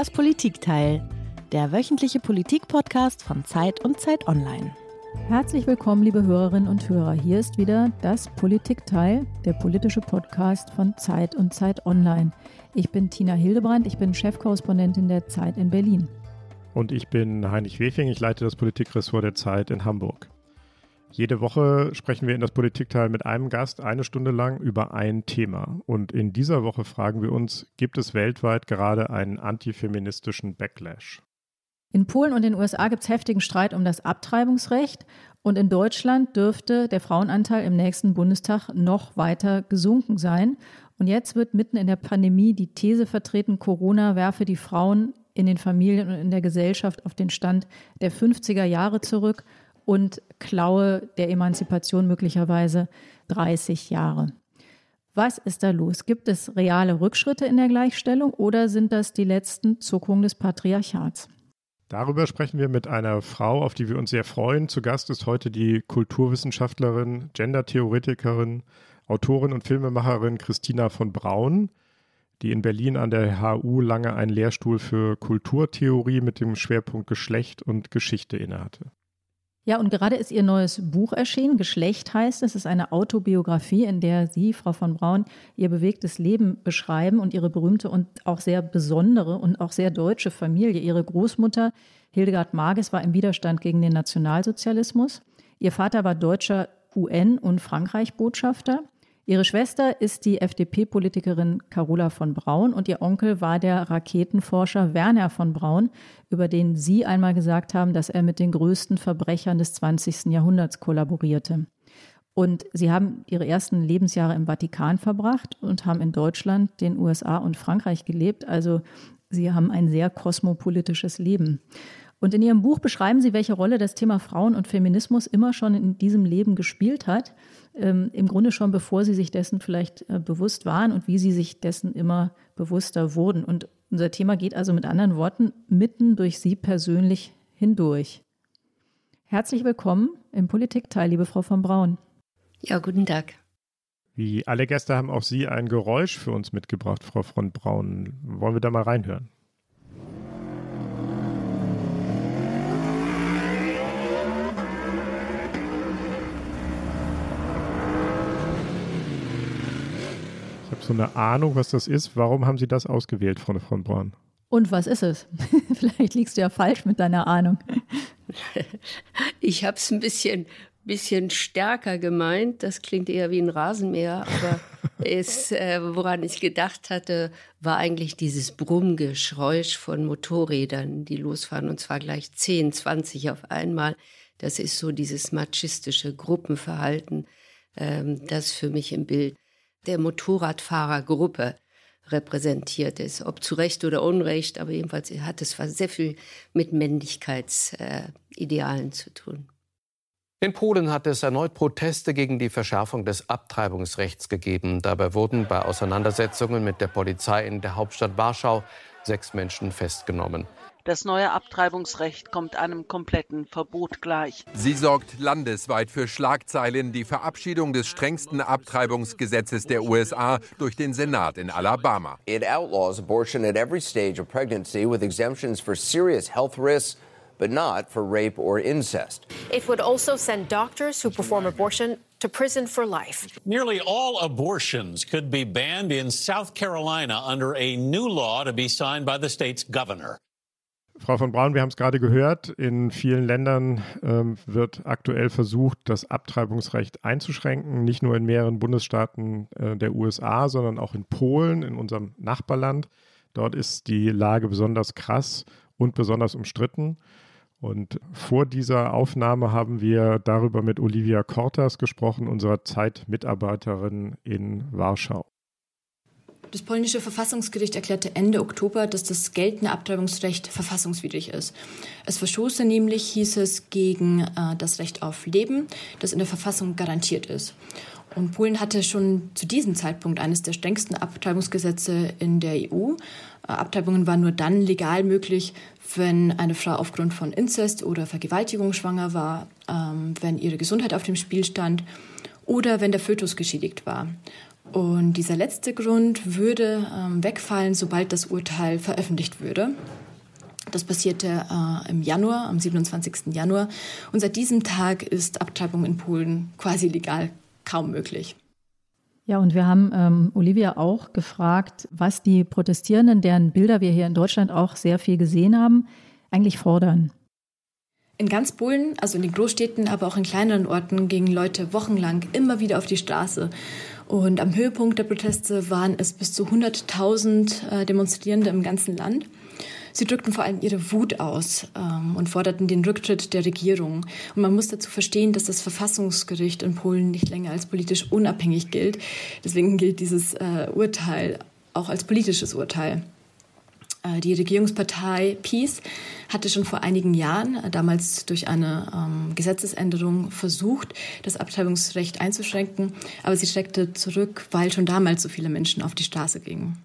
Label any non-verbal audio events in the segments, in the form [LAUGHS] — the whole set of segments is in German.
Das Politikteil, der wöchentliche Politik-Podcast von Zeit und Zeit Online. Herzlich willkommen, liebe Hörerinnen und Hörer. Hier ist wieder das Politikteil, der politische Podcast von Zeit und Zeit Online. Ich bin Tina Hildebrand, ich bin Chefkorrespondentin der Zeit in Berlin. Und ich bin Heinrich Wefing, ich leite das Politikressort der Zeit in Hamburg. Jede Woche sprechen wir in das Politikteil mit einem Gast eine Stunde lang über ein Thema. Und in dieser Woche fragen wir uns, gibt es weltweit gerade einen antifeministischen Backlash? In Polen und den USA gibt es heftigen Streit um das Abtreibungsrecht. Und in Deutschland dürfte der Frauenanteil im nächsten Bundestag noch weiter gesunken sein. Und jetzt wird mitten in der Pandemie die These vertreten, Corona werfe die Frauen in den Familien und in der Gesellschaft auf den Stand der 50er Jahre zurück und klaue der Emanzipation möglicherweise 30 Jahre. Was ist da los? Gibt es reale Rückschritte in der Gleichstellung oder sind das die letzten Zuckungen des Patriarchats? Darüber sprechen wir mit einer Frau, auf die wir uns sehr freuen. Zu Gast ist heute die Kulturwissenschaftlerin, Gendertheoretikerin, Autorin und Filmemacherin Christina von Braun, die in Berlin an der HU lange einen Lehrstuhl für Kulturtheorie mit dem Schwerpunkt Geschlecht und Geschichte innehatte. Ja, und gerade ist ihr neues Buch erschienen. Geschlecht heißt es. Es ist eine Autobiografie, in der Sie, Frau von Braun, Ihr bewegtes Leben beschreiben und Ihre berühmte und auch sehr besondere und auch sehr deutsche Familie. Ihre Großmutter Hildegard Marges war im Widerstand gegen den Nationalsozialismus. Ihr Vater war deutscher UN- und Frankreich-Botschafter. Ihre Schwester ist die FDP-Politikerin Carola von Braun und ihr Onkel war der Raketenforscher Werner von Braun, über den Sie einmal gesagt haben, dass er mit den größten Verbrechern des 20. Jahrhunderts kollaborierte. Und Sie haben Ihre ersten Lebensjahre im Vatikan verbracht und haben in Deutschland, den USA und Frankreich gelebt. Also Sie haben ein sehr kosmopolitisches Leben. Und in Ihrem Buch beschreiben Sie, welche Rolle das Thema Frauen und Feminismus immer schon in diesem Leben gespielt hat ähm, im Grunde schon bevor sie sich dessen vielleicht äh, bewusst waren und wie sie sich dessen immer bewusster wurden. Und unser Thema geht also mit anderen Worten mitten durch Sie persönlich hindurch. Herzlich willkommen im Politikteil, liebe Frau von Braun. Ja, guten Tag. Wie alle Gäste haben auch Sie ein Geräusch für uns mitgebracht, Frau von Braun. Wollen wir da mal reinhören? So eine Ahnung, was das ist. Warum haben Sie das ausgewählt, Frau von Braun? Und was ist es? [LAUGHS] Vielleicht liegst du ja falsch mit deiner Ahnung. [LAUGHS] Ich habe es ein bisschen, bisschen stärker gemeint. Das klingt eher wie ein Rasenmäher, aber [LAUGHS] ist, äh, woran ich gedacht hatte, war eigentlich dieses Brummgeschreusch von Motorrädern, die losfahren und zwar gleich 10, 20 auf einmal. Das ist so dieses machistische Gruppenverhalten, ähm, das für mich im Bild der Motorradfahrergruppe repräsentiert ist. Ob zu Recht oder Unrecht, aber jedenfalls hat es sehr viel mit Männlichkeitsidealen äh, zu tun. In Polen hat es erneut Proteste gegen die Verschärfung des Abtreibungsrechts gegeben. Dabei wurden bei Auseinandersetzungen mit der Polizei in der Hauptstadt Warschau sechs Menschen festgenommen. Das neue Abtreibungsrecht kommt einem kompletten Verbot gleich. Sie sorgt landesweit für Schlagzeilen. Die Verabschiedung des strengsten Abtreibungsgesetzes der USA durch den Senat in Alabama. It outlaws abortion at every stage of pregnancy with exemptions for serious health risks but not for rape or incest. It would also send doctors who perform abortion to prison for life. Nearly all abortions could be banned in South Carolina under a new law to be signed by the state's governor. Frau von Braun, wir haben es gerade gehört, in vielen Ländern ähm, wird aktuell versucht, das Abtreibungsrecht einzuschränken, nicht nur in mehreren Bundesstaaten äh, der USA, sondern auch in Polen, in unserem Nachbarland. Dort ist die Lage besonders krass und besonders umstritten. Und vor dieser Aufnahme haben wir darüber mit Olivia Kortas gesprochen, unserer Zeitmitarbeiterin in Warschau. Das polnische Verfassungsgericht erklärte Ende Oktober, dass das geltende Abtreibungsrecht verfassungswidrig ist. Es verstoße nämlich, hieß es, gegen äh, das Recht auf Leben, das in der Verfassung garantiert ist. Und Polen hatte schon zu diesem Zeitpunkt eines der strengsten Abtreibungsgesetze in der EU. Äh, Abtreibungen waren nur dann legal möglich, wenn eine Frau aufgrund von Inzest oder Vergewaltigung schwanger war, ähm, wenn ihre Gesundheit auf dem Spiel stand oder wenn der Fötus geschädigt war. Und dieser letzte Grund würde ähm, wegfallen, sobald das Urteil veröffentlicht würde. Das passierte äh, im Januar, am 27. Januar. Und seit diesem Tag ist Abtreibung in Polen quasi legal kaum möglich. Ja, und wir haben ähm, Olivia auch gefragt, was die Protestierenden, deren Bilder wir hier in Deutschland auch sehr viel gesehen haben, eigentlich fordern. In ganz Polen, also in den Großstädten, aber auch in kleineren Orten, gingen Leute wochenlang immer wieder auf die Straße. Und am Höhepunkt der Proteste waren es bis zu 100.000 äh, Demonstrierende im ganzen Land. Sie drückten vor allem ihre Wut aus ähm, und forderten den Rücktritt der Regierung. Und man muss dazu verstehen, dass das Verfassungsgericht in Polen nicht länger als politisch unabhängig gilt. Deswegen gilt dieses äh, Urteil auch als politisches Urteil. Äh, die Regierungspartei PiS hatte schon vor einigen Jahren, äh, damals durch eine ähm, Gesetzesänderung, versucht, das Abtreibungsrecht einzuschränken, aber sie schreckte zurück, weil schon damals so viele Menschen auf die Straße gingen.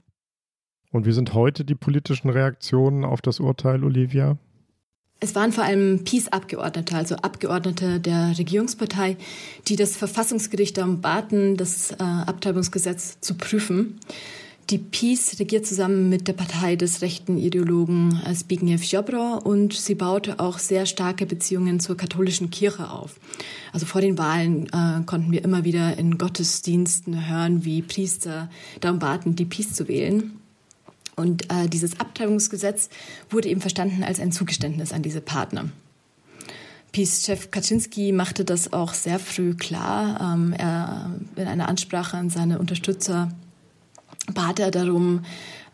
Und wie sind heute die politischen Reaktionen auf das Urteil, Olivia? Es waren vor allem PiS-Abgeordnete, also Abgeordnete der Regierungspartei, die das Verfassungsgericht darum baten, das äh, Abtreibungsgesetz zu prüfen. Die PiS regiert zusammen mit der Partei des rechten Ideologen Zbigniew Ziobro und sie baute auch sehr starke Beziehungen zur katholischen Kirche auf. Also vor den Wahlen äh, konnten wir immer wieder in Gottesdiensten hören, wie Priester darum baten, die PiS zu wählen. Und äh, dieses Abtreibungsgesetz wurde eben verstanden als ein Zugeständnis an diese Partner. PiS-Chef Kaczynski machte das auch sehr früh klar. Ähm, er in einer Ansprache an seine Unterstützer bat er darum,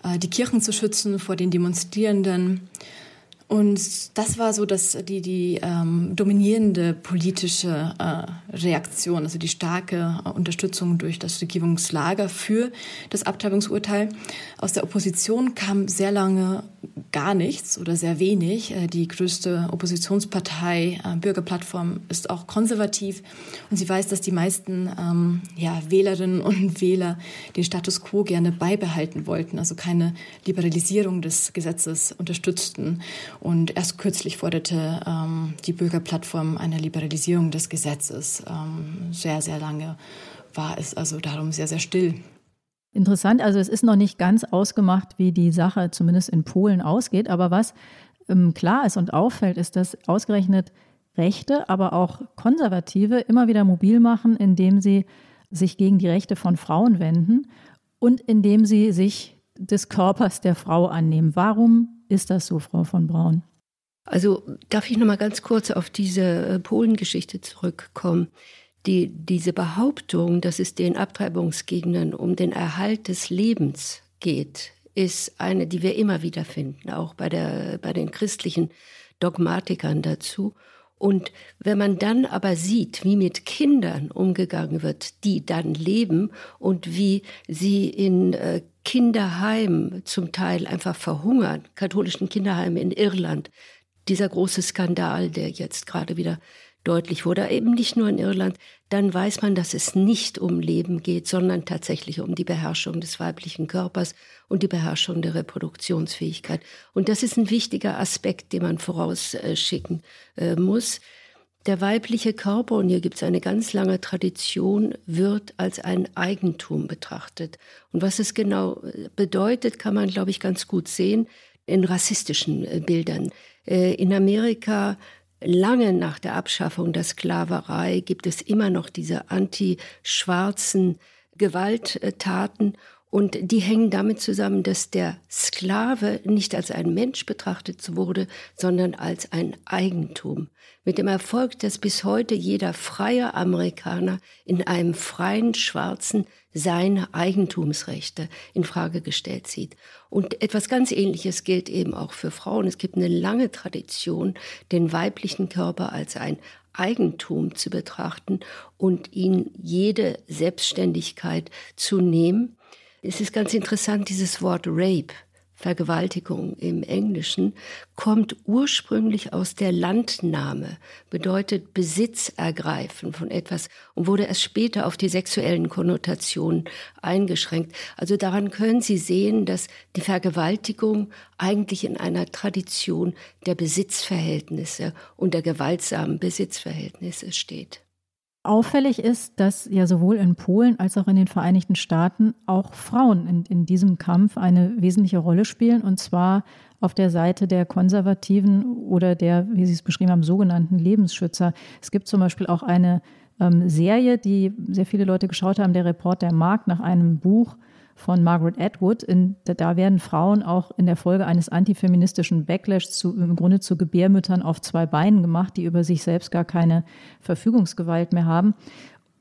äh, die Kirchen zu schützen vor den Demonstrierenden. Und das war so dass die, die ähm, dominierende politische äh, Reaktion, also die starke äh, Unterstützung durch das Regierungslager für das Abtreibungsurteil. Aus der Opposition kam sehr lange gar nichts oder sehr wenig. Äh, die größte Oppositionspartei, äh, Bürgerplattform, ist auch konservativ und sie weiß, dass die meisten ähm, ja, Wählerinnen und [LAUGHS] Wähler den Status quo gerne beibehalten wollten, also keine Liberalisierung des Gesetzes unterstützten. Und erst kürzlich forderte ähm, die Bürgerplattform eine Liberalisierung des Gesetzes. Ähm, sehr, sehr lange war es also darum sehr, sehr still Interessant, also es ist noch nicht ganz ausgemacht, wie die Sache zumindest in Polen ausgeht, aber was ähm, klar ist und auffällt, ist, dass ausgerechnet Rechte, aber auch Konservative immer wieder mobil machen, indem sie sich gegen die Rechte von Frauen wenden und indem sie sich des Körpers der Frau annehmen. Warum ist das so, Frau von Braun? Also darf ich noch mal ganz kurz auf diese äh, Polengeschichte zurückkommen die, diese Behauptung, dass es den Abtreibungsgegnern um den Erhalt des Lebens geht, ist eine, die wir immer wieder finden, auch bei, der, bei den christlichen Dogmatikern dazu. Und wenn man dann aber sieht, wie mit Kindern umgegangen wird, die dann leben und wie sie in äh, Kinderheimen zum Teil einfach verhungern, katholischen Kinderheimen in Irland, dieser große Skandal, der jetzt gerade wieder deutlich wurde, eben nicht nur in Irland, dann weiß man, dass es nicht um Leben geht, sondern tatsächlich um die Beherrschung des weiblichen Körpers und die Beherrschung der Reproduktionsfähigkeit. Und das ist ein wichtiger Aspekt, den man vorausschicken äh, muss. Der weibliche Körper, und hier gibt es eine ganz lange Tradition, wird als ein Eigentum betrachtet. Und was es genau äh, bedeutet, kann man, glaube ich, ganz gut sehen in rassistischen äh, Bildern. In Amerika lange nach der Abschaffung der Sklaverei gibt es immer noch diese anti-schwarzen Gewalttaten und die hängen damit zusammen, dass der Sklave nicht als ein Mensch betrachtet wurde, sondern als ein Eigentum. Mit dem Erfolg, dass bis heute jeder freie Amerikaner in einem freien Schwarzen seine Eigentumsrechte in Frage gestellt sieht. Und etwas ganz Ähnliches gilt eben auch für Frauen. Es gibt eine lange Tradition, den weiblichen Körper als ein Eigentum zu betrachten und ihn jede Selbstständigkeit zu nehmen es ist ganz interessant, dieses Wort Rape, Vergewaltigung im Englischen, kommt ursprünglich aus der Landnahme, bedeutet Besitz ergreifen von etwas und wurde erst später auf die sexuellen Konnotationen eingeschränkt. Also daran können Sie sehen, dass die Vergewaltigung eigentlich in einer Tradition der Besitzverhältnisse und der gewaltsamen Besitzverhältnisse steht. Auffällig ist, dass ja sowohl in Polen als auch in den Vereinigten Staaten auch Frauen in, in diesem Kampf eine wesentliche Rolle spielen, und zwar auf der Seite der Konservativen oder der, wie Sie es beschrieben haben, sogenannten Lebensschützer. Es gibt zum Beispiel auch eine ähm, Serie, die sehr viele Leute geschaut haben, der Report der Markt nach einem Buch von Margaret Atwood. In, da werden Frauen auch in der Folge eines antifeministischen Backlash zu, im Grunde zu Gebärmüttern auf zwei Beinen gemacht, die über sich selbst gar keine Verfügungsgewalt mehr haben.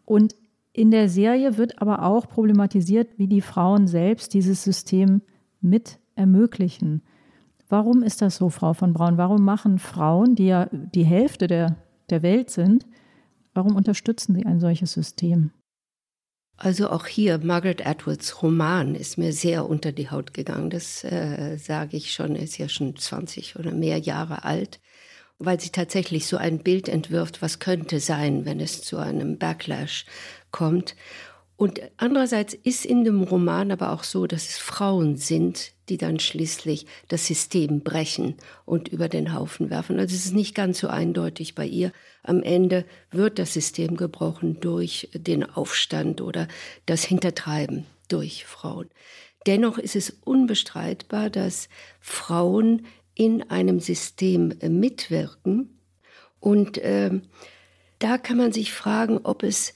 Und in der Serie wird aber auch problematisiert, wie die Frauen selbst dieses System mit ermöglichen. Warum ist das so, Frau von Braun? Warum machen Frauen, die ja die Hälfte der, der Welt sind, warum unterstützen sie ein solches System? Also auch hier, Margaret Atwoods Roman ist mir sehr unter die Haut gegangen. Das äh, sage ich schon, ist ja schon 20 oder mehr Jahre alt, weil sie tatsächlich so ein Bild entwirft, was könnte sein, wenn es zu einem Backlash kommt. Und andererseits ist in dem Roman aber auch so, dass es Frauen sind, die dann schließlich das System brechen und über den Haufen werfen. Also es ist nicht ganz so eindeutig bei ihr. Am Ende wird das System gebrochen durch den Aufstand oder das Hintertreiben durch Frauen. Dennoch ist es unbestreitbar, dass Frauen in einem System mitwirken. Und äh, da kann man sich fragen, ob es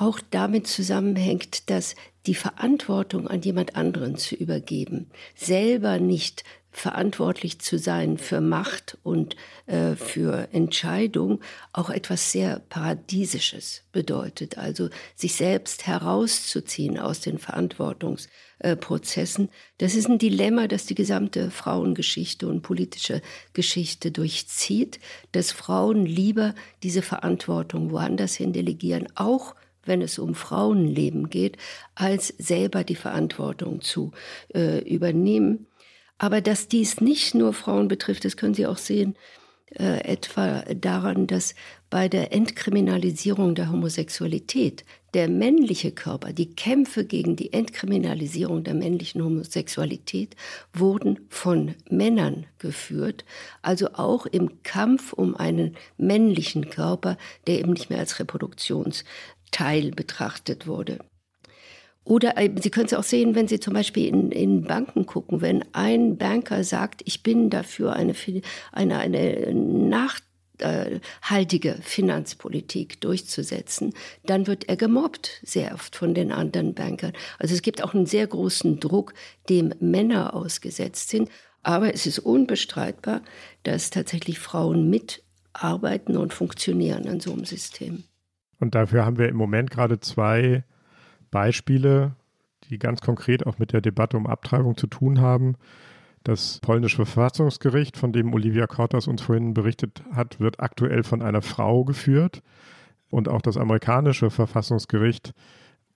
auch damit zusammenhängt, dass die Verantwortung an jemand anderen zu übergeben, selber nicht verantwortlich zu sein für Macht und äh, für Entscheidung, auch etwas sehr Paradiesisches bedeutet. Also sich selbst herauszuziehen aus den Verantwortungsprozessen. Äh, das ist ein Dilemma, das die gesamte Frauengeschichte und politische Geschichte durchzieht, dass Frauen lieber diese Verantwortung woanders hin delegieren, auch wenn es um Frauenleben geht, als selber die Verantwortung zu äh, übernehmen. Aber dass dies nicht nur Frauen betrifft, das können Sie auch sehen, äh, etwa daran, dass bei der Entkriminalisierung der Homosexualität der männliche Körper, die Kämpfe gegen die Entkriminalisierung der männlichen Homosexualität wurden von Männern geführt, also auch im Kampf um einen männlichen Körper, der eben nicht mehr als Reproduktions Teil betrachtet wurde. Oder äh, Sie können es auch sehen, wenn Sie zum Beispiel in, in Banken gucken, wenn ein Banker sagt, ich bin dafür eine, eine, eine nachhaltige Finanzpolitik durchzusetzen, dann wird er gemobbt, sehr oft von den anderen Bankern. Also es gibt auch einen sehr großen Druck, dem Männer ausgesetzt sind. Aber es ist unbestreitbar, dass tatsächlich Frauen mitarbeiten und funktionieren an so einem System. Und dafür haben wir im Moment gerade zwei Beispiele, die ganz konkret auch mit der Debatte um Abtreibung zu tun haben. Das polnische Verfassungsgericht, von dem Olivia Kortas uns vorhin berichtet hat, wird aktuell von einer Frau geführt. Und auch das amerikanische Verfassungsgericht,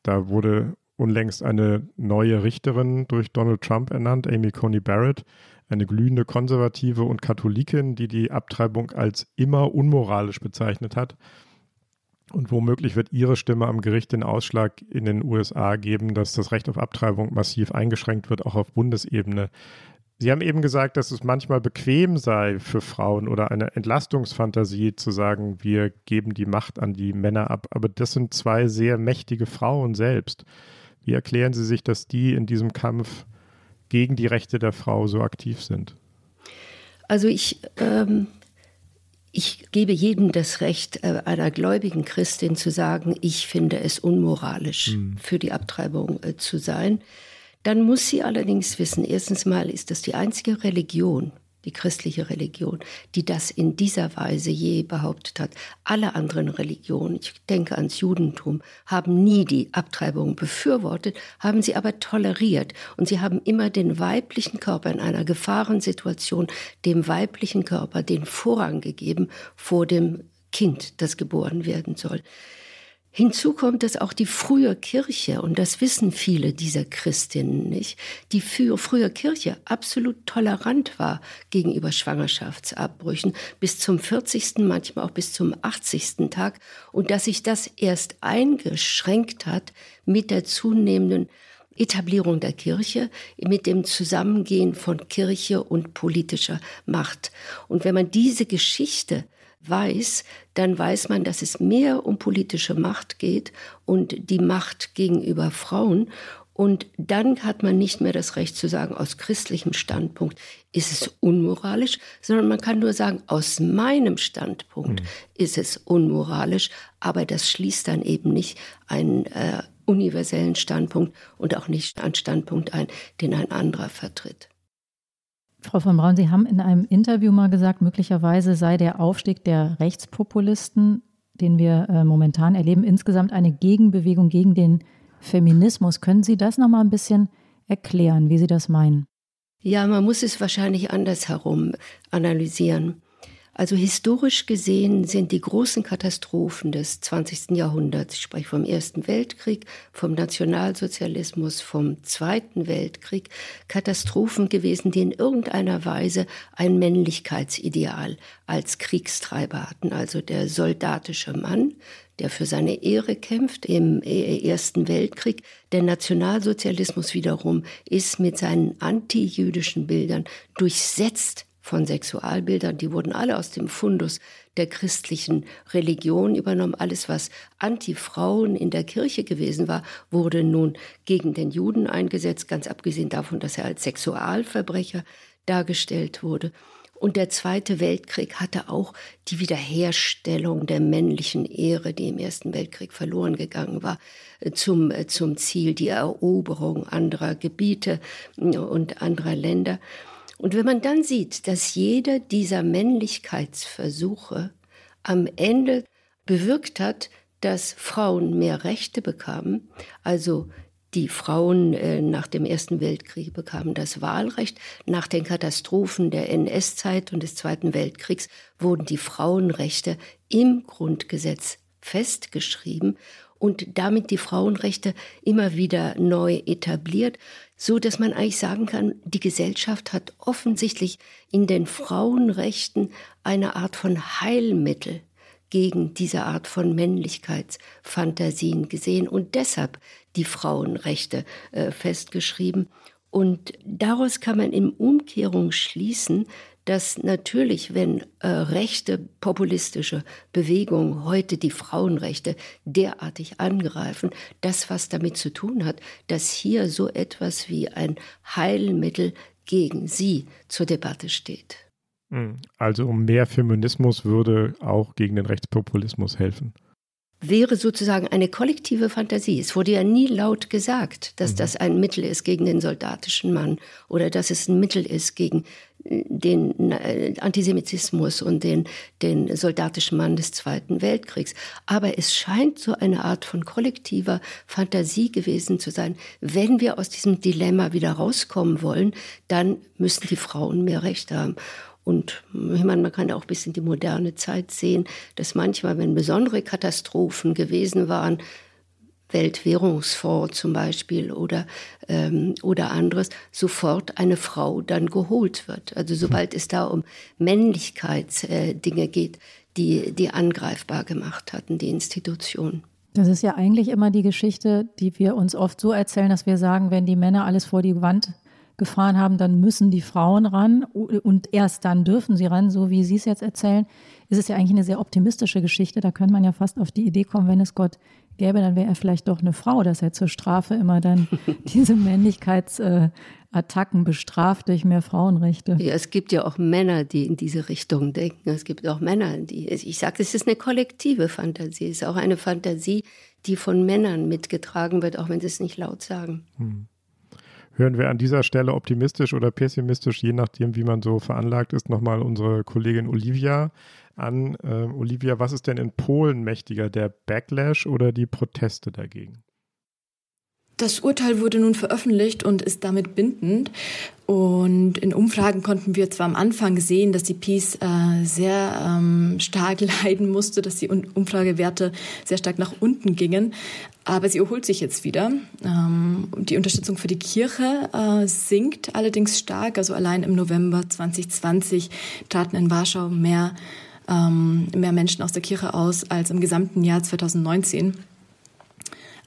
da wurde unlängst eine neue Richterin durch Donald Trump ernannt, Amy Coney Barrett, eine glühende Konservative und Katholikin, die die Abtreibung als immer unmoralisch bezeichnet hat. Und womöglich wird Ihre Stimme am Gericht den Ausschlag in den USA geben, dass das Recht auf Abtreibung massiv eingeschränkt wird, auch auf Bundesebene. Sie haben eben gesagt, dass es manchmal bequem sei für Frauen oder eine Entlastungsfantasie zu sagen, wir geben die Macht an die Männer ab. Aber das sind zwei sehr mächtige Frauen selbst. Wie erklären Sie sich, dass die in diesem Kampf gegen die Rechte der Frau so aktiv sind? Also ich ähm, ich gebe jedem das Recht, äh, einer gläubigen Christin zu sagen, ich finde es unmoralisch, mhm. für die Abtreibung äh, zu sein. Dann muss sie allerdings wissen, erstens mal ist das die einzige Religion, die christliche Religion, die das in dieser Weise je behauptet hat. Alle anderen Religionen, ich denke ans Judentum, haben nie die Abtreibung befürwortet, haben sie aber toleriert. Und sie haben immer den weiblichen Körper in einer Gefahrensituation, dem weiblichen Körper den Vorrang gegeben vor dem Kind, das geboren werden soll. Hinzu kommt, dass auch die frühe Kirche, und das wissen viele dieser Christinnen nicht, die frühe Kirche absolut tolerant war gegenüber Schwangerschaftsabbrüchen bis zum 40., manchmal auch bis zum 80. Tag und dass sich das erst eingeschränkt hat mit der zunehmenden Etablierung der Kirche, mit dem Zusammengehen von Kirche und politischer Macht. Und wenn man diese Geschichte weiß, dann weiß man, dass es mehr um politische Macht geht und die Macht gegenüber Frauen. Und dann hat man nicht mehr das Recht zu sagen, aus christlichem Standpunkt ist es unmoralisch, sondern man kann nur sagen, aus meinem Standpunkt mhm. ist es unmoralisch, aber das schließt dann eben nicht einen äh, universellen Standpunkt und auch nicht einen Standpunkt ein, den ein anderer vertritt. Frau von Braun, Sie haben in einem Interview mal gesagt, möglicherweise sei der Aufstieg der Rechtspopulisten, den wir äh, momentan erleben, insgesamt eine Gegenbewegung gegen den Feminismus. Können Sie das noch mal ein bisschen erklären, wie Sie das meinen? Ja, man muss es wahrscheinlich andersherum analysieren. Also historisch gesehen sind die großen Katastrophen des 20. Jahrhunderts, ich spreche vom Ersten Weltkrieg, vom Nationalsozialismus, vom Zweiten Weltkrieg, Katastrophen gewesen, die in irgendeiner Weise ein Männlichkeitsideal als Kriegstreiber hatten. Also der soldatische Mann, der für seine Ehre kämpft im Ersten Weltkrieg. Der Nationalsozialismus wiederum ist mit seinen antijüdischen Bildern durchsetzt von Sexualbildern, die wurden alle aus dem Fundus der christlichen Religion übernommen. Alles, was Anti-Frauen in der Kirche gewesen war, wurde nun gegen den Juden eingesetzt, ganz abgesehen davon, dass er als Sexualverbrecher dargestellt wurde. Und der Zweite Weltkrieg hatte auch die Wiederherstellung der männlichen Ehre, die im Ersten Weltkrieg verloren gegangen war, zum, zum Ziel, die Eroberung anderer Gebiete und anderer Länder. Und wenn man dann sieht, dass jeder dieser Männlichkeitsversuche am Ende bewirkt hat, dass Frauen mehr Rechte bekamen, also die Frauen äh, nach dem Ersten Weltkrieg bekamen das Wahlrecht. Nach den Katastrophen der NS-Zeit und des Zweiten Weltkriegs wurden die Frauenrechte im Grundgesetz festgeschrieben und damit die Frauenrechte immer wieder neu etabliert, so dass man eigentlich sagen kann, die Gesellschaft hat offensichtlich in den Frauenrechten eine Art von Heilmittel gegen diese Art von Männlichkeitsfantasien gesehen und deshalb die Frauenrechte äh, festgeschrieben. Und daraus kann man in Umkehrung schließen, dass natürlich, wenn äh, rechte populistische Bewegungen heute die Frauenrechte derartig angreifen, das was damit zu tun hat, dass hier so etwas wie ein Heilmittel gegen sie zur Debatte steht. Hm, also um mehr Feminismus würde auch gegen den Rechtspopulismus helfen wäre sozusagen eine kollektive Fantasie. Es wurde ja nie laut gesagt, dass mhm. das ein Mittel ist gegen den soldatischen Mann oder dass es ein Mittel ist gegen den äh, Antisemitismus und den, den soldatischen Mann des Zweiten Weltkriegs. Aber es scheint so eine Art von kollektiver Fantasie gewesen zu sein. Wenn wir aus diesem Dilemma wieder rauskommen wollen, dann müssen die Frauen mehr Recht haben. Und meine, man kann auch bis in die moderne Zeit sehen, dass manchmal, wenn besondere Katastrophen gewesen waren, Weltwährungsfonds zum Beispiel oder, ähm, oder anderes, sofort eine Frau dann geholt wird. Also sobald es da um Männlichkeitsdinge äh, geht, die, die angreifbar gemacht hatten, die Institutionen. Das ist ja eigentlich immer die Geschichte, die wir uns oft so erzählen, dass wir sagen, wenn die Männer alles vor die Wand gefahren haben, dann müssen die Frauen ran und erst dann dürfen sie ran, so wie Sie es jetzt erzählen, ist es ja eigentlich eine sehr optimistische Geschichte. Da könnte man ja fast auf die Idee kommen, wenn es Gott gäbe, dann wäre er vielleicht doch eine Frau, dass er zur Strafe immer dann [LAUGHS] diese Männlichkeitsattacken bestraft durch mehr Frauenrechte. Ja, es gibt ja auch Männer, die in diese Richtung denken. Es gibt auch Männer, die, ich sage, es ist eine kollektive Fantasie. Es ist auch eine Fantasie, die von Männern mitgetragen wird, auch wenn sie es nicht laut sagen. Hm hören wir an dieser Stelle optimistisch oder pessimistisch, je nachdem, wie man so veranlagt ist, nochmal unsere Kollegin Olivia an. Ähm, Olivia, was ist denn in Polen mächtiger, der Backlash oder die Proteste dagegen? Das Urteil wurde nun veröffentlicht und ist damit bindend. Und in Umfragen konnten wir zwar am Anfang sehen, dass die Peace äh, sehr ähm, stark [LAUGHS] leiden musste, dass die Umfragewerte sehr stark nach unten gingen. Aber sie erholt sich jetzt wieder. Ähm, die Unterstützung für die Kirche äh, sinkt allerdings stark. Also allein im November 2020 traten in Warschau mehr, ähm, mehr Menschen aus der Kirche aus als im gesamten Jahr 2019.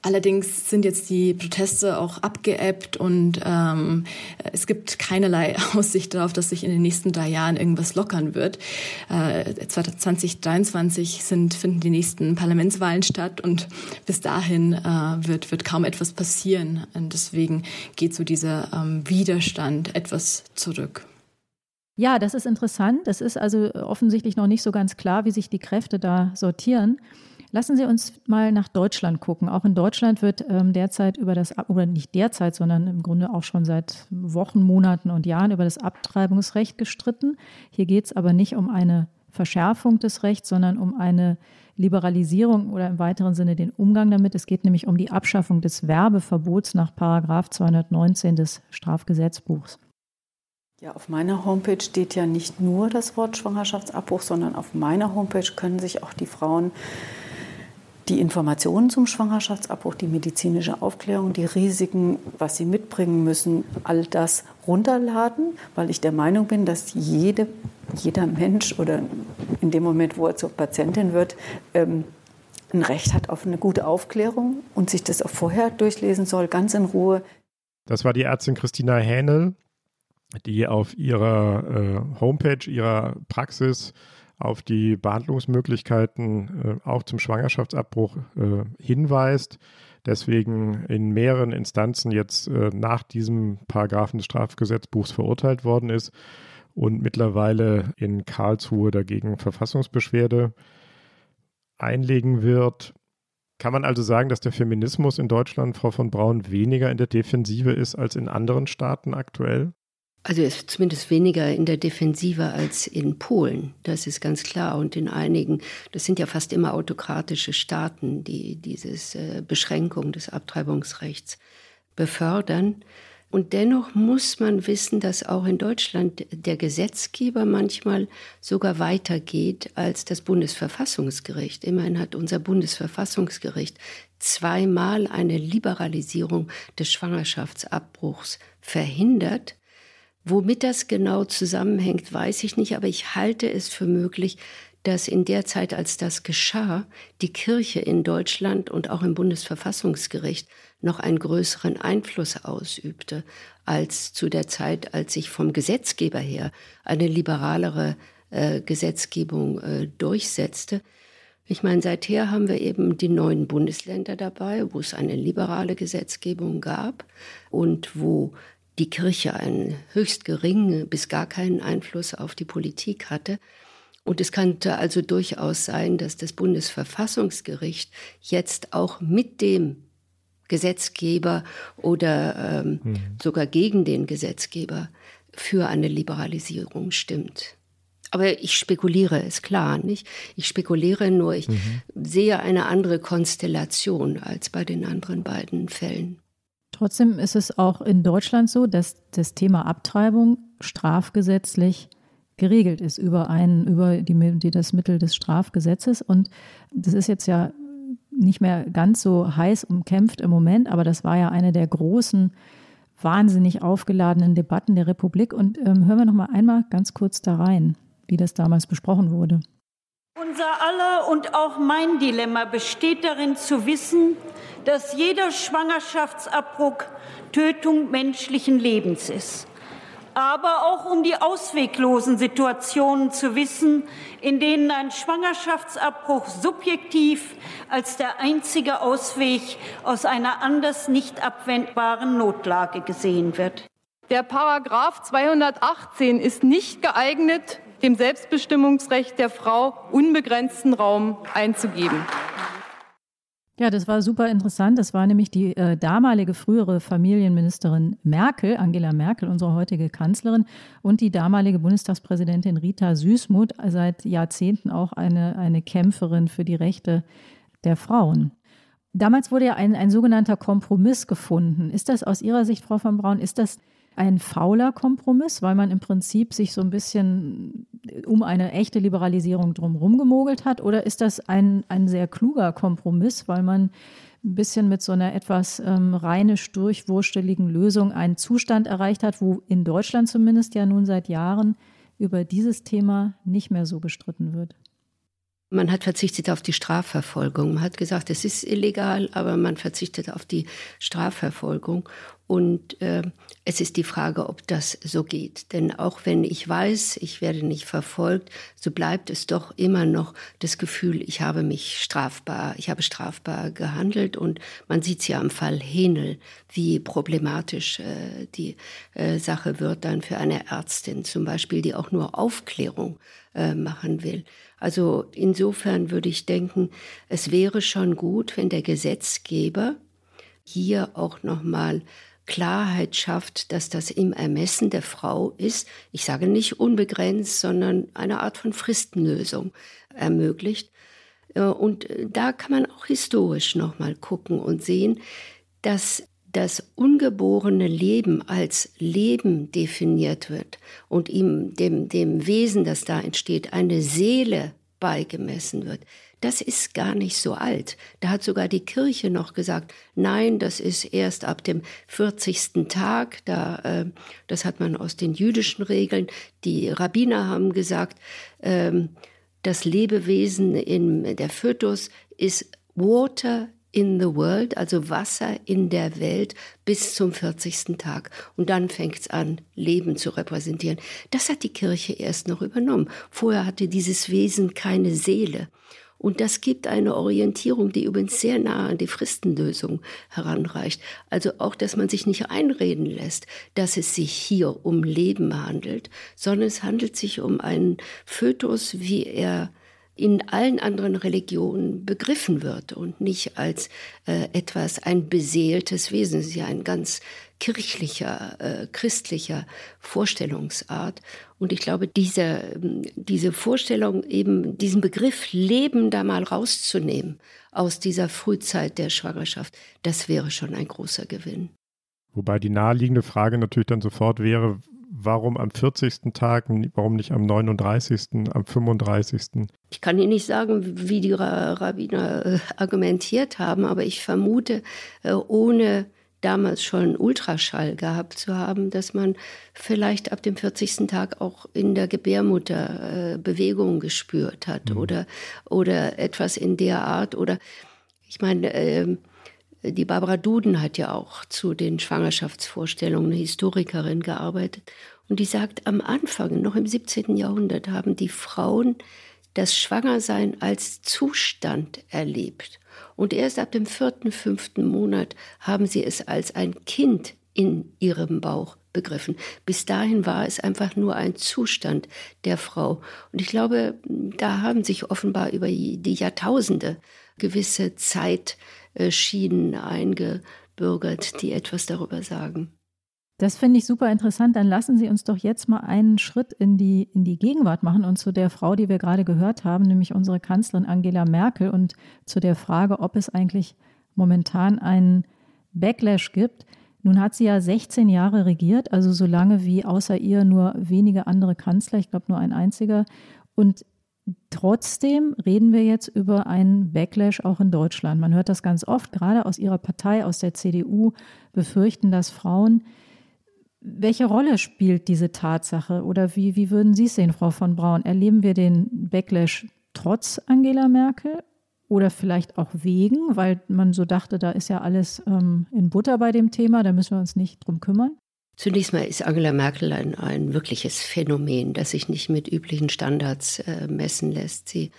Allerdings sind jetzt die Proteste auch abgeebbt und ähm, es gibt keinerlei [LAUGHS] Aussicht darauf, dass sich in den nächsten drei Jahren irgendwas lockern wird. Äh, 2023 sind, finden die nächsten Parlamentswahlen statt und bis dahin äh, wird, wird kaum etwas passieren. Und deswegen geht so dieser ähm, Widerstand etwas zurück. Ja, das ist interessant. Es ist also offensichtlich noch nicht so ganz klar, wie sich die Kräfte da sortieren. Lassen Sie uns mal nach Deutschland gucken. Auch in Deutschland wird ähm, derzeit über das, oder nicht derzeit, sondern im Grunde auch schon seit Wochen, Monaten und Jahren über das Abtreibungsrecht gestritten. Hier geht es aber nicht um eine Verschärfung des Rechts, sondern um eine Liberalisierung oder im weiteren Sinne den Umgang damit. Es geht nämlich um die Abschaffung des Werbeverbots nach Paragraph 219 des Strafgesetzbuchs. Ja, auf meiner Homepage steht ja nicht nur das Wort Schwangerschaftsabbruch, sondern auf meiner Homepage können sich auch die Frauen die Informationen zum Schwangerschaftsabbruch, die medizinische Aufklärung, die Risiken, was sie mitbringen müssen, all das runterladen, weil ich der Meinung bin, dass jede, jeder Mensch oder in dem Moment, wo er zur Patientin wird, ähm, ein Recht hat auf eine gute Aufklärung und sich das auch vorher durchlesen soll, ganz in Ruhe. Das war die Ärztin Christina Hähnel, die auf ihrer äh, Homepage, ihrer Praxis auf die Behandlungsmöglichkeiten äh, auch zum Schwangerschaftsabbruch äh, hinweist. Deswegen in mehreren Instanzen jetzt äh, nach diesem Paragraphen des Strafgesetzbuchs verurteilt worden ist und mittlerweile in Karlsruhe dagegen Verfassungsbeschwerde einlegen wird. Kann man also sagen, dass der Feminismus in Deutschland, Frau von Braun, weniger in der Defensive ist als in anderen Staaten aktuell? Also er ist zumindest weniger in der Defensive als in Polen, das ist ganz klar. Und in einigen, das sind ja fast immer autokratische Staaten, die diese äh, Beschränkung des Abtreibungsrechts befördern. Und dennoch muss man wissen, dass auch in Deutschland der Gesetzgeber manchmal sogar weitergeht als das Bundesverfassungsgericht. Immerhin hat unser Bundesverfassungsgericht zweimal eine Liberalisierung des Schwangerschaftsabbruchs verhindert. Womit das genau zusammenhängt, weiß ich nicht, aber ich halte es für möglich, dass in der Zeit, als das geschah, die Kirche in Deutschland und auch im Bundesverfassungsgericht noch einen größeren Einfluss ausübte als zu der Zeit, als sich vom Gesetzgeber her eine liberalere äh, Gesetzgebung äh, durchsetzte. Ich meine, seither haben wir eben die neuen Bundesländer dabei, wo es eine liberale Gesetzgebung gab und wo die Kirche einen höchst geringen bis gar keinen Einfluss auf die Politik hatte. Und es könnte also durchaus sein, dass das Bundesverfassungsgericht jetzt auch mit dem Gesetzgeber oder ähm, mhm. sogar gegen den Gesetzgeber für eine Liberalisierung stimmt. Aber ich spekuliere, ist klar, nicht? Ich spekuliere nur, ich mhm. sehe eine andere Konstellation als bei den anderen beiden Fällen. Trotzdem ist es auch in Deutschland so, dass das Thema Abtreibung strafgesetzlich geregelt ist über einen, über die, die, das Mittel des Strafgesetzes. Und das ist jetzt ja nicht mehr ganz so heiß umkämpft im Moment, aber das war ja eine der großen, wahnsinnig aufgeladenen Debatten der Republik. Und ähm, hören wir noch mal einmal ganz kurz da rein, wie das damals besprochen wurde. Unser aller und auch mein Dilemma besteht darin zu wissen, dass jeder Schwangerschaftsabbruch Tötung menschlichen Lebens ist. Aber auch um die ausweglosen Situationen zu wissen, in denen ein Schwangerschaftsabbruch subjektiv als der einzige Ausweg aus einer anders nicht abwendbaren Notlage gesehen wird. Der Paragraph 218 ist nicht geeignet, dem Selbstbestimmungsrecht der Frau unbegrenzten Raum einzugeben. Ja, das war super interessant. Das war nämlich die äh, damalige frühere Familienministerin Merkel, Angela Merkel, unsere heutige Kanzlerin, und die damalige Bundestagspräsidentin Rita Süßmuth, seit Jahrzehnten auch eine, eine Kämpferin für die Rechte der Frauen. Damals wurde ja ein, ein sogenannter Kompromiss gefunden. Ist das aus Ihrer Sicht, Frau von Braun, ist das ein fauler Kompromiss, weil man im Prinzip sich so ein bisschen um eine echte Liberalisierung drumherum gemogelt hat? Oder ist das ein, ein sehr kluger Kompromiss, weil man ein bisschen mit so einer etwas ähm, reinisch durchwursteligen Lösung einen Zustand erreicht hat, wo in Deutschland zumindest ja nun seit Jahren über dieses Thema nicht mehr so gestritten wird? Man hat verzichtet auf die Strafverfolgung. Man hat gesagt, es ist illegal, aber man verzichtet auf die Strafverfolgung. Und äh, es ist die Frage, ob das so geht. Denn auch wenn ich weiß, ich werde nicht verfolgt, so bleibt es doch immer noch das Gefühl, ich habe mich strafbar, ich habe strafbar gehandelt. Und man sieht es ja am Fall Henel, wie problematisch äh, die äh, Sache wird dann für eine Ärztin zum Beispiel, die auch nur Aufklärung äh, machen will. Also insofern würde ich denken, es wäre schon gut, wenn der Gesetzgeber hier auch noch mal Klarheit schafft, dass das im Ermessen der Frau ist. Ich sage nicht unbegrenzt, sondern eine Art von Fristenlösung ermöglicht. Äh, und da kann man auch historisch noch mal gucken und sehen, dass das ungeborene Leben als Leben definiert wird und ihm, dem, dem Wesen, das da entsteht, eine Seele beigemessen wird, das ist gar nicht so alt. Da hat sogar die Kirche noch gesagt, nein, das ist erst ab dem 40. Tag. Da, äh, das hat man aus den jüdischen Regeln. Die Rabbiner haben gesagt, äh, das Lebewesen in der Fötus ist Water in the world, also Wasser in der Welt bis zum 40. Tag. Und dann fängt es an, Leben zu repräsentieren. Das hat die Kirche erst noch übernommen. Vorher hatte dieses Wesen keine Seele. Und das gibt eine Orientierung, die übrigens sehr nah an die Fristenlösung heranreicht. Also auch, dass man sich nicht einreden lässt, dass es sich hier um Leben handelt, sondern es handelt sich um einen Fötus, wie er in allen anderen Religionen begriffen wird und nicht als äh, etwas, ein beseeltes Wesen. Es ist ja ein ganz kirchlicher, äh, christlicher Vorstellungsart. Und ich glaube, diese, diese Vorstellung, eben diesen Begriff Leben da mal rauszunehmen aus dieser Frühzeit der Schwangerschaft, das wäre schon ein großer Gewinn. Wobei die naheliegende Frage natürlich dann sofort wäre, warum am 40. Tag, warum nicht am 39., am 35.? Ich kann Ihnen nicht sagen, wie die Rabbiner äh, argumentiert haben, aber ich vermute, äh, ohne damals schon Ultraschall gehabt zu haben, dass man vielleicht ab dem 40. Tag auch in der Gebärmutter äh, Bewegungen gespürt hat mhm. oder, oder etwas in der Art. Oder ich meine, die Barbara Duden hat ja auch zu den Schwangerschaftsvorstellungen eine Historikerin gearbeitet. Und die sagt, am Anfang, noch im 17. Jahrhundert, haben die Frauen das Schwangersein als Zustand erlebt. Und erst ab dem vierten, fünften Monat haben sie es als ein Kind in ihrem Bauch begriffen. Bis dahin war es einfach nur ein Zustand der Frau. Und ich glaube, da haben sich offenbar über die Jahrtausende gewisse Zeit äh, eingebürgert, die etwas darüber sagen. Das finde ich super interessant. Dann lassen Sie uns doch jetzt mal einen Schritt in die, in die Gegenwart machen und zu der Frau, die wir gerade gehört haben, nämlich unsere Kanzlerin Angela Merkel und zu der Frage, ob es eigentlich momentan einen Backlash gibt. Nun hat sie ja 16 Jahre regiert, also so lange wie außer ihr nur wenige andere Kanzler, ich glaube nur ein einziger. Und Trotzdem reden wir jetzt über einen Backlash auch in Deutschland. Man hört das ganz oft, gerade aus ihrer Partei, aus der CDU, befürchten das Frauen. Welche Rolle spielt diese Tatsache oder wie, wie würden Sie es sehen, Frau von Braun? Erleben wir den Backlash trotz Angela Merkel oder vielleicht auch wegen, weil man so dachte, da ist ja alles ähm, in Butter bei dem Thema, da müssen wir uns nicht drum kümmern? Zunächst mal ist Angela Merkel ein, ein wirkliches Phänomen, das sich nicht mit üblichen Standards äh, messen lässt. Sie,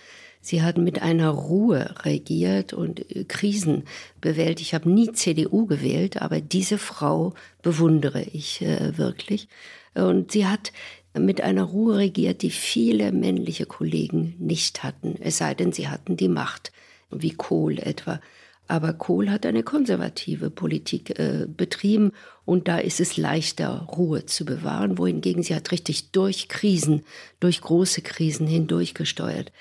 sie hat mit einer Ruhe regiert und äh, Krisen bewältigt. Ich habe nie CDU gewählt, aber diese Frau bewundere ich äh, wirklich. Und sie hat mit einer Ruhe regiert, die viele männliche Kollegen nicht hatten, es sei denn, sie hatten die Macht, wie Kohl etwa. Aber Kohl hat eine konservative Politik äh, betrieben und da ist es leichter, Ruhe zu bewahren, wohingegen sie hat richtig durch Krisen, durch große Krisen hindurchgesteuert.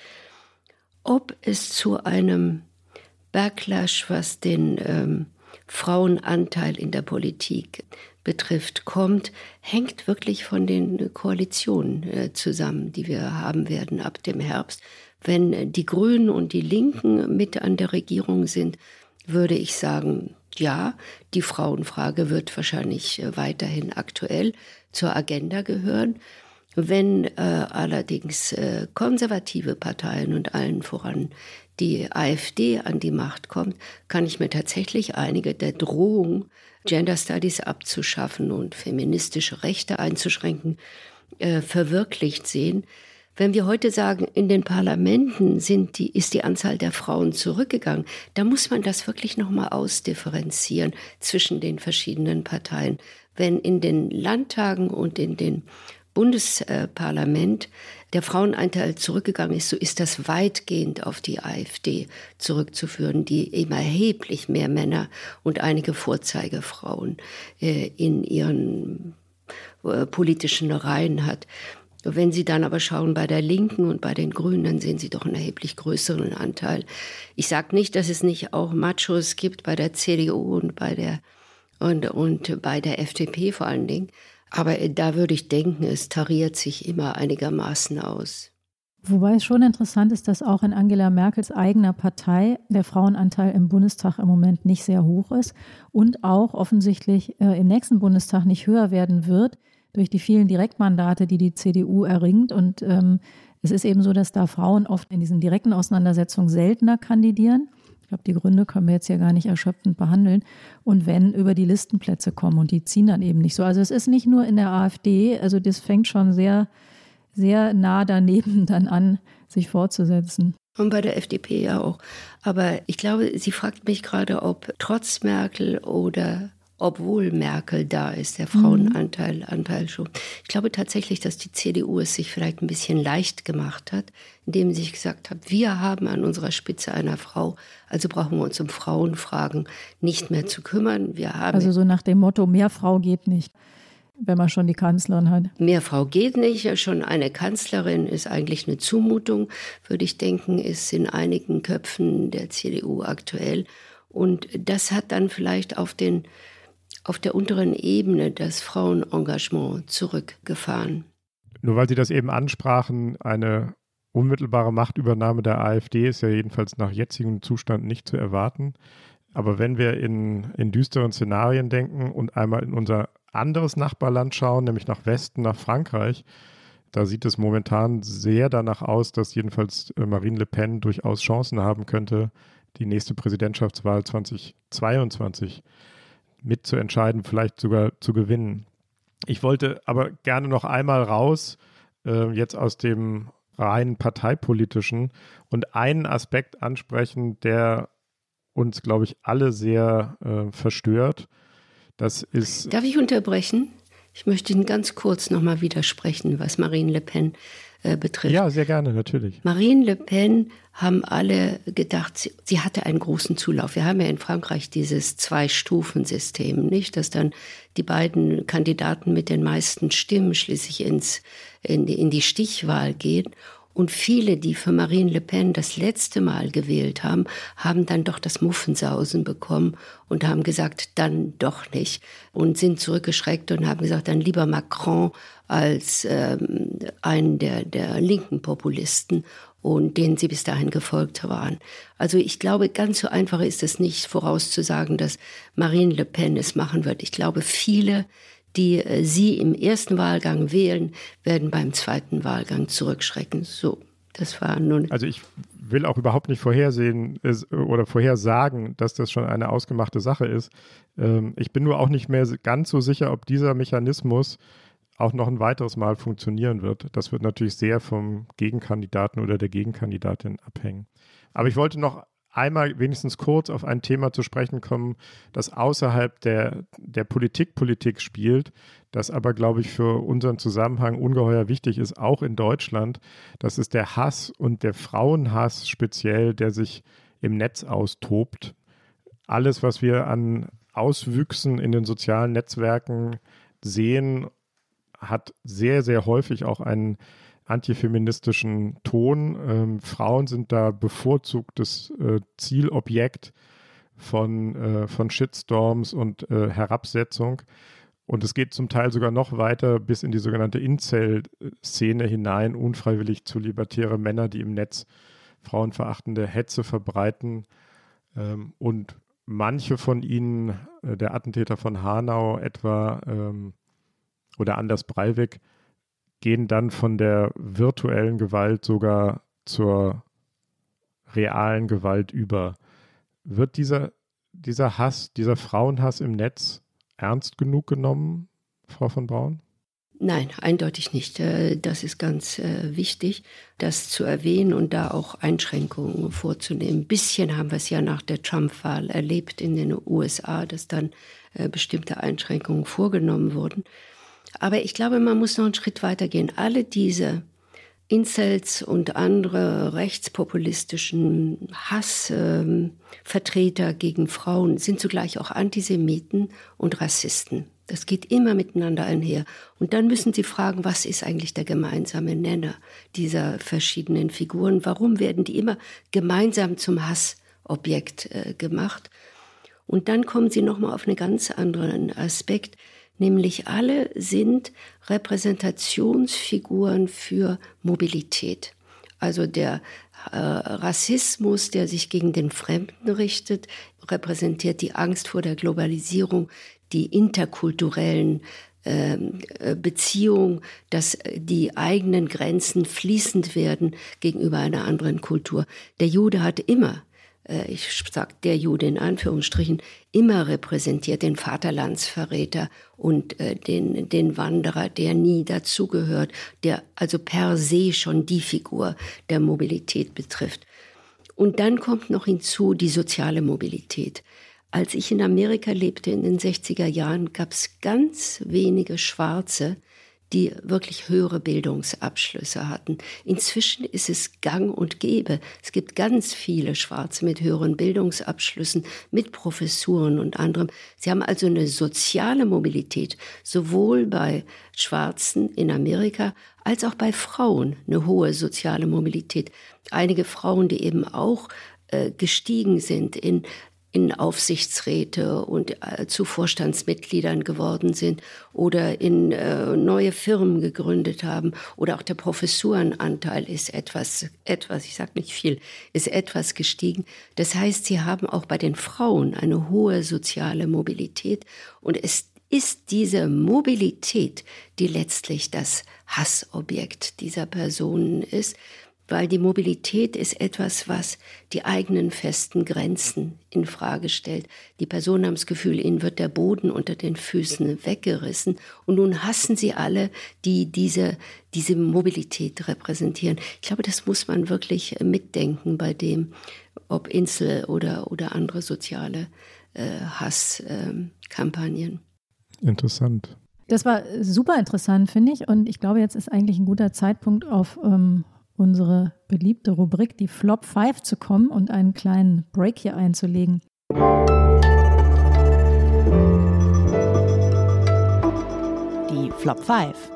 Ob es zu einem Backlash, was den ähm, Frauenanteil in der Politik betrifft, kommt, hängt wirklich von den Koalitionen äh, zusammen, die wir haben werden ab dem Herbst. Wenn die Grünen und die Linken mit an der Regierung sind, würde ich sagen, ja, die Frauenfrage wird wahrscheinlich äh, weiterhin aktuell zur Agenda gehören. Wenn äh, allerdings äh, konservative Parteien und allen voran die AfD an die Macht kommt, kann ich mir tatsächlich einige der Drohung, Gender Studies abzuschaffen und feministische Rechte einzuschränken, äh, verwirklicht sehen. Wenn wir heute sagen, in den Parlamenten sind die, ist die Anzahl der Frauen zurückgegangen, da muss man das wirklich nochmal ausdifferenzieren zwischen den verschiedenen Parteien. Wenn in den Landtagen und in den Bundesparlament der Frauenanteil zurückgegangen ist, so ist das weitgehend auf die AfD zurückzuführen, die eben erheblich mehr Männer und einige Vorzeigefrauen äh, in ihren äh, politischen Reihen hat. Wenn Sie dann aber schauen bei der Linken und bei den Grünen, dann sehen Sie doch einen erheblich größeren Anteil. Ich sage nicht, dass es nicht auch Machos gibt bei der CDU und bei der und, und bei der FDP vor allen Dingen. Aber da würde ich denken, es tariert sich immer einigermaßen aus. Wobei es schon interessant ist, dass auch in Angela Merkels eigener Partei der Frauenanteil im Bundestag im Moment nicht sehr hoch ist und auch offensichtlich äh, im nächsten Bundestag nicht höher werden wird durch die vielen Direktmandate, die die CDU erringt. Und ähm, es ist eben so, dass da Frauen oft in diesen direkten Auseinandersetzungen seltener kandidieren. Glaube, die Gründe können wir jetzt hier gar nicht erschöpfend behandeln. Und wenn über die Listenplätze kommen und die ziehen dann eben nicht so. Also es ist nicht nur in der AfD, also das fängt schon sehr, sehr nah daneben [LAUGHS] dann an, sich fortzusetzen. Und bei der FDP ja auch. Aber ich glaube, sie fragt mich gerade, ob trotz Merkel oder obwohl Merkel da ist, der Frauenanteil mhm. Anteil schon. Ich glaube tatsächlich, dass die CDU es sich vielleicht ein bisschen leicht gemacht hat, indem sie sich gesagt hat, wir haben an unserer Spitze eine Frau, also brauchen wir uns um Frauenfragen nicht mehr zu kümmern. Wir haben also so nach dem Motto, mehr Frau geht nicht wenn man schon die Kanzlerin hat. Mehr Frau geht nicht. Schon eine Kanzlerin ist eigentlich eine Zumutung, würde ich denken, ist in einigen Köpfen der CDU aktuell. Und das hat dann vielleicht auf den auf der unteren Ebene das Frauenengagement zurückgefahren. Nur weil Sie das eben ansprachen, eine unmittelbare Machtübernahme der AfD ist ja jedenfalls nach jetzigem Zustand nicht zu erwarten. Aber wenn wir in, in düsteren Szenarien denken und einmal in unser anderes Nachbarland schauen, nämlich nach Westen, nach Frankreich, da sieht es momentan sehr danach aus, dass jedenfalls äh, Marine Le Pen durchaus Chancen haben könnte, die nächste Präsidentschaftswahl 2022 mitzuentscheiden, vielleicht sogar zu gewinnen. Ich wollte aber gerne noch einmal raus, äh, jetzt aus dem rein parteipolitischen und einen Aspekt ansprechen, der uns, glaube ich, alle sehr äh, verstört. Das ist. Darf ich unterbrechen? Ich möchte Ihnen ganz kurz nochmal widersprechen, was Marine Le Pen äh, betrifft. Ja, sehr gerne, natürlich. Marine Le Pen haben alle gedacht, sie, sie, hatte einen großen Zulauf. Wir haben ja in Frankreich dieses Zwei-Stufen-System, nicht? Dass dann die beiden Kandidaten mit den meisten Stimmen schließlich ins, in, in die Stichwahl gehen. Und viele, die für Marine Le Pen das letzte Mal gewählt haben, haben dann doch das Muffensausen bekommen und haben gesagt, dann doch nicht. Und sind zurückgeschreckt und haben gesagt, dann lieber Macron als ähm, einen der, der linken Populisten und denen sie bis dahin gefolgt waren. Also ich glaube, ganz so einfach ist es nicht vorauszusagen, dass Marine Le Pen es machen wird. Ich glaube, viele die äh, Sie im ersten Wahlgang wählen, werden beim zweiten Wahlgang zurückschrecken. So, das war nun. Also ich will auch überhaupt nicht vorhersehen oder vorhersagen, dass das schon eine ausgemachte Sache ist. Ähm, ich bin nur auch nicht mehr ganz so sicher, ob dieser Mechanismus auch noch ein weiteres Mal funktionieren wird. Das wird natürlich sehr vom Gegenkandidaten oder der Gegenkandidatin abhängen. Aber ich wollte noch einmal wenigstens kurz auf ein Thema zu sprechen kommen, das außerhalb der, der Politik Politik spielt, das aber, glaube ich, für unseren Zusammenhang ungeheuer wichtig ist, auch in Deutschland. Das ist der Hass und der Frauenhass speziell, der sich im Netz austobt. Alles, was wir an Auswüchsen in den sozialen Netzwerken sehen, hat sehr, sehr häufig auch einen antifeministischen Ton. Ähm, Frauen sind da bevorzugtes äh, Zielobjekt von, äh, von Shitstorms und äh, Herabsetzung. Und es geht zum Teil sogar noch weiter bis in die sogenannte Incel-Szene hinein, unfreiwillig zu libertäre Männer, die im Netz frauenverachtende Hetze verbreiten. Ähm, und manche von ihnen, äh, der Attentäter von Hanau etwa ähm, oder Anders Breivik, gehen dann von der virtuellen Gewalt sogar zur realen Gewalt über. Wird dieser, dieser Hass, dieser Frauenhass im Netz ernst genug genommen, Frau von Braun? Nein, eindeutig nicht. Äh, das ist ganz äh, wichtig, das zu erwähnen und da auch Einschränkungen vorzunehmen. Ein bisschen haben wir es ja nach der Trump-Wahl erlebt in den USA, dass dann äh, bestimmte Einschränkungen vorgenommen wurden. Aber ich glaube, man muss noch einen Schritt weiter gehen. Alle diese Incels und andere rechtspopulistischen Hassvertreter ähm, gegen Frauen sind zugleich auch Antisemiten und Rassisten. Das geht immer miteinander einher. Und dann müssen Sie fragen, was ist eigentlich der gemeinsame Nenner dieser verschiedenen Figuren? Warum werden die immer gemeinsam zum Hassobjekt äh, gemacht? Und dann kommen Sie nochmal auf einen ganz anderen Aspekt, nämlich alle sind Repräsentationsfiguren für Mobilität. Also der äh, Rassismus, der sich gegen den Fremden richtet, repräsentiert die Angst vor der Globalisierung, die interkulturellen ähm, äh, Beziehungen, dass die eigenen Grenzen fließend werden gegenüber einer anderen Kultur. Der Jude hat immer, ich sage der Jude in Anführungsstrichen, immer repräsentiert den Vaterlandsverräter und äh, den, den Wanderer, der nie dazugehört, der also per se schon die Figur der Mobilität betrifft. Und dann kommt noch hinzu die soziale Mobilität. Als ich in Amerika lebte in den 60er Jahren, gab es ganz wenige Schwarze, die wirklich höhere Bildungsabschlüsse hatten. Inzwischen ist es gang und gäbe. Es gibt ganz viele Schwarze mit höheren Bildungsabschlüssen, mit Professuren und anderem. Sie haben also eine soziale Mobilität, sowohl bei Schwarzen in Amerika als auch bei Frauen eine hohe soziale Mobilität. Einige Frauen, die eben auch äh, gestiegen sind in in Aufsichtsräte und äh, zu Vorstandsmitgliedern geworden sind oder in äh, neue Firmen gegründet haben oder auch der Professurenanteil ist etwas, etwas, ich sage nicht viel, ist etwas gestiegen. Das heißt, sie haben auch bei den Frauen eine hohe soziale Mobilität und es ist diese Mobilität, die letztlich das Hassobjekt dieser Personen ist weil die Mobilität ist etwas, was die eigenen festen Grenzen in Frage stellt. Die Personen haben das Gefühl, ihnen wird der Boden unter den Füßen weggerissen und nun hassen sie alle, die diese, diese Mobilität repräsentieren. Ich glaube, das muss man wirklich mitdenken bei dem, ob Insel oder, oder andere soziale äh, Hasskampagnen. Äh, Interessant. Das war super interessant, finde ich. Und ich glaube, jetzt ist eigentlich ein guter Zeitpunkt, auf ähm, unsere beliebte Rubrik, die Flop 5, zu kommen und einen kleinen Break hier einzulegen. Die Flop 5.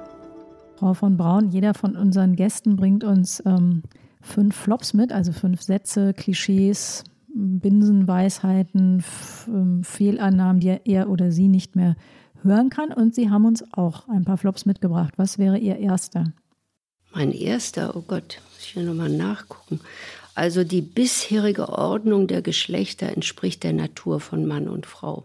Frau von Braun, jeder von unseren Gästen bringt uns ähm, fünf Flops mit, also fünf Sätze, Klischees, Binsenweisheiten, ähm, Fehlannahmen, die er oder sie nicht mehr hören kann. Und Sie haben uns auch ein paar Flops mitgebracht. Was wäre Ihr erster? Mein erster, oh Gott, muss ich ja nochmal nachgucken. Also die bisherige Ordnung der Geschlechter entspricht der Natur von Mann und Frau.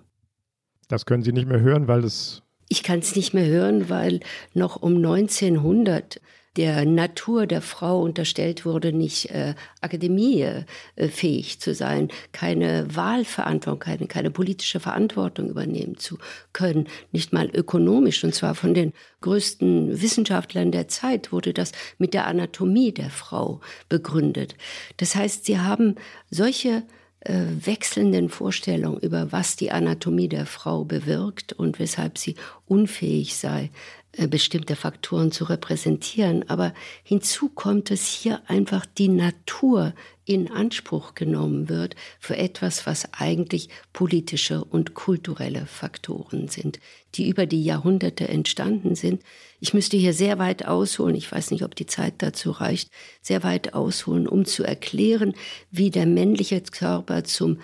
Das können Sie nicht mehr hören, weil es. Ich kann es nicht mehr hören, weil noch um 1900 der Natur der Frau unterstellt wurde, nicht äh, akademiefähig zu sein, keine Wahlverantwortung, keine, keine politische Verantwortung übernehmen zu können, nicht mal ökonomisch. Und zwar von den größten Wissenschaftlern der Zeit wurde das mit der Anatomie der Frau begründet. Das heißt, sie haben solche äh, wechselnden Vorstellungen über was die Anatomie der Frau bewirkt und weshalb sie unfähig sei, bestimmte Faktoren zu repräsentieren. Aber hinzu kommt, dass hier einfach die Natur in Anspruch genommen wird für etwas, was eigentlich politische und kulturelle Faktoren sind, die über die Jahrhunderte entstanden sind. Ich müsste hier sehr weit ausholen, ich weiß nicht, ob die Zeit dazu reicht, sehr weit ausholen, um zu erklären, wie der männliche Körper zum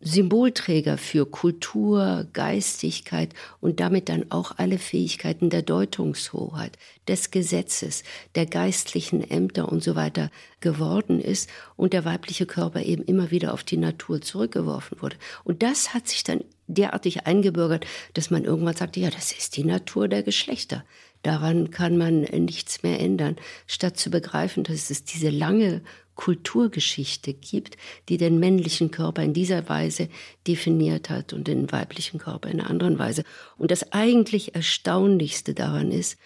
Symbolträger für Kultur, Geistigkeit und damit dann auch alle Fähigkeiten der Deutungshoheit, des Gesetzes, der geistlichen Ämter und so weiter geworden ist und der weibliche Körper eben immer wieder auf die Natur zurückgeworfen wurde. Und das hat sich dann derartig eingebürgert, dass man irgendwann sagte, ja, das ist die Natur der Geschlechter. Daran kann man nichts mehr ändern, statt zu begreifen, dass es diese lange Kulturgeschichte gibt, die den männlichen Körper in dieser Weise definiert hat und den weiblichen Körper in einer anderen Weise. Und das eigentlich Erstaunlichste daran ist,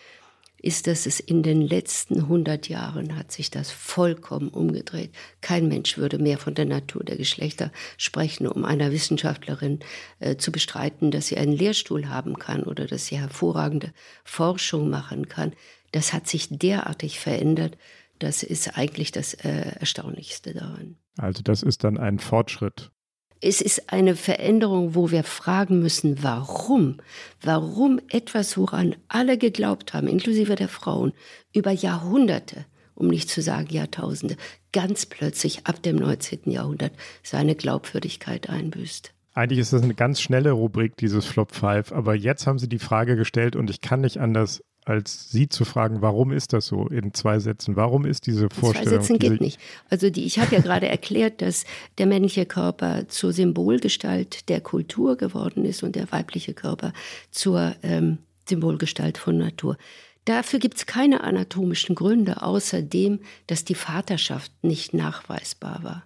ist, dass es in den letzten 100 Jahren hat sich das vollkommen umgedreht. Kein Mensch würde mehr von der Natur der Geschlechter sprechen, um einer Wissenschaftlerin äh, zu bestreiten, dass sie einen Lehrstuhl haben kann oder dass sie hervorragende Forschung machen kann. Das hat sich derartig verändert. Das ist eigentlich das äh, Erstaunlichste daran. Also das ist dann ein Fortschritt es ist eine Veränderung, wo wir fragen müssen, warum? Warum etwas, woran alle geglaubt haben, inklusive der Frauen, über Jahrhunderte, um nicht zu sagen Jahrtausende, ganz plötzlich ab dem 19. Jahrhundert seine Glaubwürdigkeit einbüßt. Eigentlich ist das eine ganz schnelle Rubrik, dieses Flop 5, aber jetzt haben Sie die Frage gestellt und ich kann nicht anders als Sie zu fragen, warum ist das so in zwei Sätzen? Warum ist diese Vorstellung? In zwei Sätzen geht nicht. Also die, ich habe ja gerade erklärt, dass der männliche Körper zur Symbolgestalt der Kultur geworden ist und der weibliche Körper zur ähm, Symbolgestalt von Natur. Dafür gibt es keine anatomischen Gründe, außer dem, dass die Vaterschaft nicht nachweisbar war.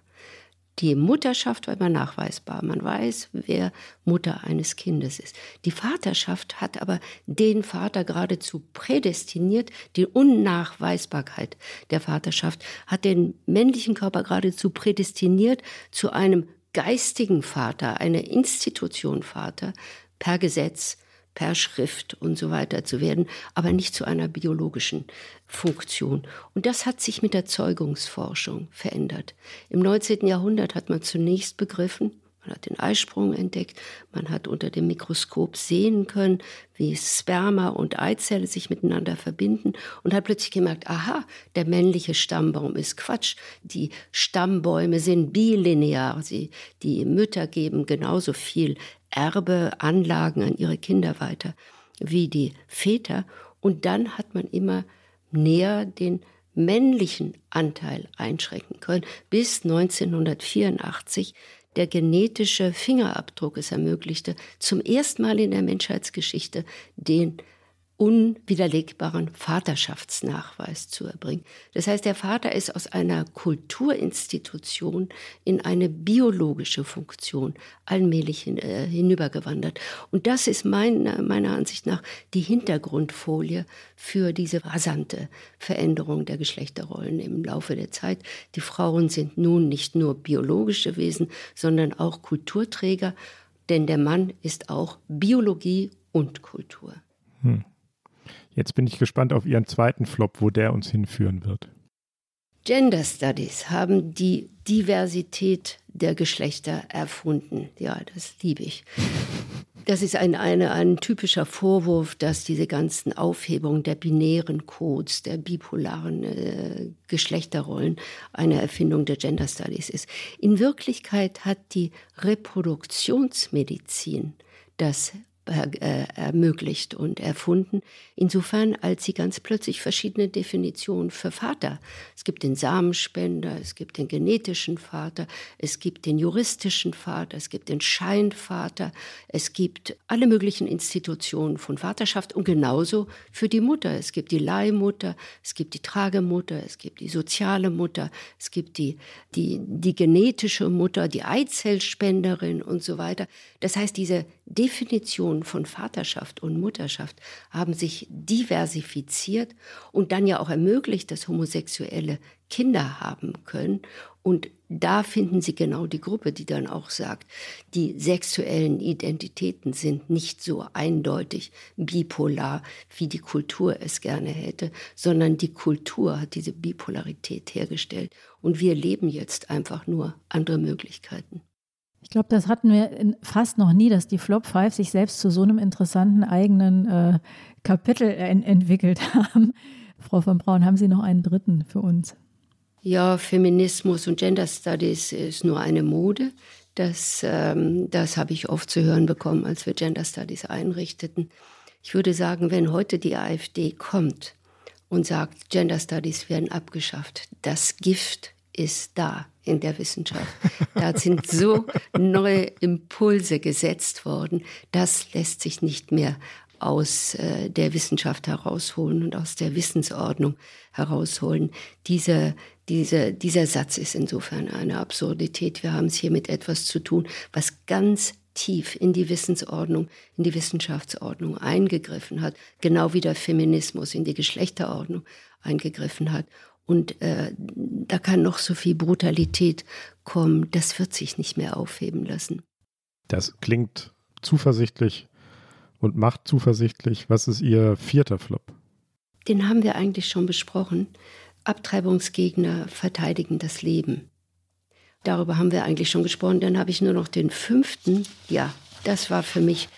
Die Mutterschaft war immer nachweisbar. Man weiß, wer Mutter eines Kindes ist. Die Vaterschaft hat aber den Vater geradezu prädestiniert. Die Unnachweisbarkeit der Vaterschaft hat den männlichen Körper geradezu prädestiniert zu einem geistigen Vater, einer Institution Vater per Gesetz, per Schrift und so weiter zu werden, aber nicht zu einer biologischen Funktion. Und das hat sich mit der Zeugungsforschung verändert. Im 19. Jahrhundert hat man zunächst begriffen, man hat den Eisprung entdeckt, man hat unter dem Mikroskop sehen können, wie Sperma und Eizelle sich miteinander verbinden und hat plötzlich gemerkt, aha, der männliche Stammbaum ist Quatsch. Die Stammbäume sind bilinear. Sie, die Mütter geben genauso viel Erbeanlagen an ihre Kinder weiter wie die Väter. Und dann hat man immer näher den männlichen Anteil einschränken können, bis 1984 der genetische Fingerabdruck es ermöglichte, zum ersten Mal in der Menschheitsgeschichte den unwiderlegbaren Vaterschaftsnachweis zu erbringen. Das heißt, der Vater ist aus einer Kulturinstitution in eine biologische Funktion allmählich hin, äh, hinübergewandert. Und das ist mein, meiner Ansicht nach die Hintergrundfolie für diese rasante Veränderung der Geschlechterrollen im Laufe der Zeit. Die Frauen sind nun nicht nur biologische Wesen, sondern auch Kulturträger, denn der Mann ist auch Biologie und Kultur. Hm. Jetzt bin ich gespannt auf Ihren zweiten Flop, wo der uns hinführen wird. Gender Studies haben die Diversität der Geschlechter erfunden. Ja, das liebe ich. Das ist ein, eine, ein typischer Vorwurf, dass diese ganzen Aufhebungen der binären Codes, der bipolaren äh, Geschlechterrollen eine Erfindung der Gender Studies ist. In Wirklichkeit hat die Reproduktionsmedizin das ermöglicht und erfunden, insofern als sie ganz plötzlich verschiedene Definitionen für Vater. Es gibt den Samenspender, es gibt den genetischen Vater, es gibt den juristischen Vater, es gibt den Scheinvater, es gibt alle möglichen Institutionen von Vaterschaft und genauso für die Mutter. Es gibt die Leihmutter, es gibt die Tragemutter, es gibt die soziale Mutter, es gibt die, die, die genetische Mutter, die Eizellspenderin und so weiter. Das heißt, diese Definitionen von Vaterschaft und Mutterschaft haben sich diversifiziert und dann ja auch ermöglicht, dass Homosexuelle Kinder haben können. Und da finden Sie genau die Gruppe, die dann auch sagt, die sexuellen Identitäten sind nicht so eindeutig bipolar, wie die Kultur es gerne hätte, sondern die Kultur hat diese Bipolarität hergestellt. Und wir leben jetzt einfach nur andere Möglichkeiten. Ich glaube, das hatten wir fast noch nie, dass die Flop 5 sich selbst zu so einem interessanten eigenen äh, Kapitel en entwickelt haben. [LAUGHS] Frau von Braun, haben Sie noch einen dritten für uns? Ja, Feminismus und Gender Studies ist nur eine Mode, Das, ähm, das habe ich oft zu hören bekommen, als wir Gender Studies einrichteten. Ich würde sagen, wenn heute die AfD kommt und sagt, Gender Studies werden abgeschafft, das Gift ist da in der Wissenschaft. Da sind so neue Impulse gesetzt worden. Das lässt sich nicht mehr aus äh, der Wissenschaft herausholen und aus der Wissensordnung herausholen. Diese, diese, dieser Satz ist insofern eine Absurdität. Wir haben es hier mit etwas zu tun, was ganz tief in die Wissensordnung, in die Wissenschaftsordnung eingegriffen hat, genau wie der Feminismus in die Geschlechterordnung eingegriffen hat. Und äh, da kann noch so viel Brutalität kommen, das wird sich nicht mehr aufheben lassen. Das klingt zuversichtlich und macht zuversichtlich. Was ist Ihr vierter Flop? Den haben wir eigentlich schon besprochen. Abtreibungsgegner verteidigen das Leben. Darüber haben wir eigentlich schon gesprochen. Dann habe ich nur noch den fünften. Ja, das war für mich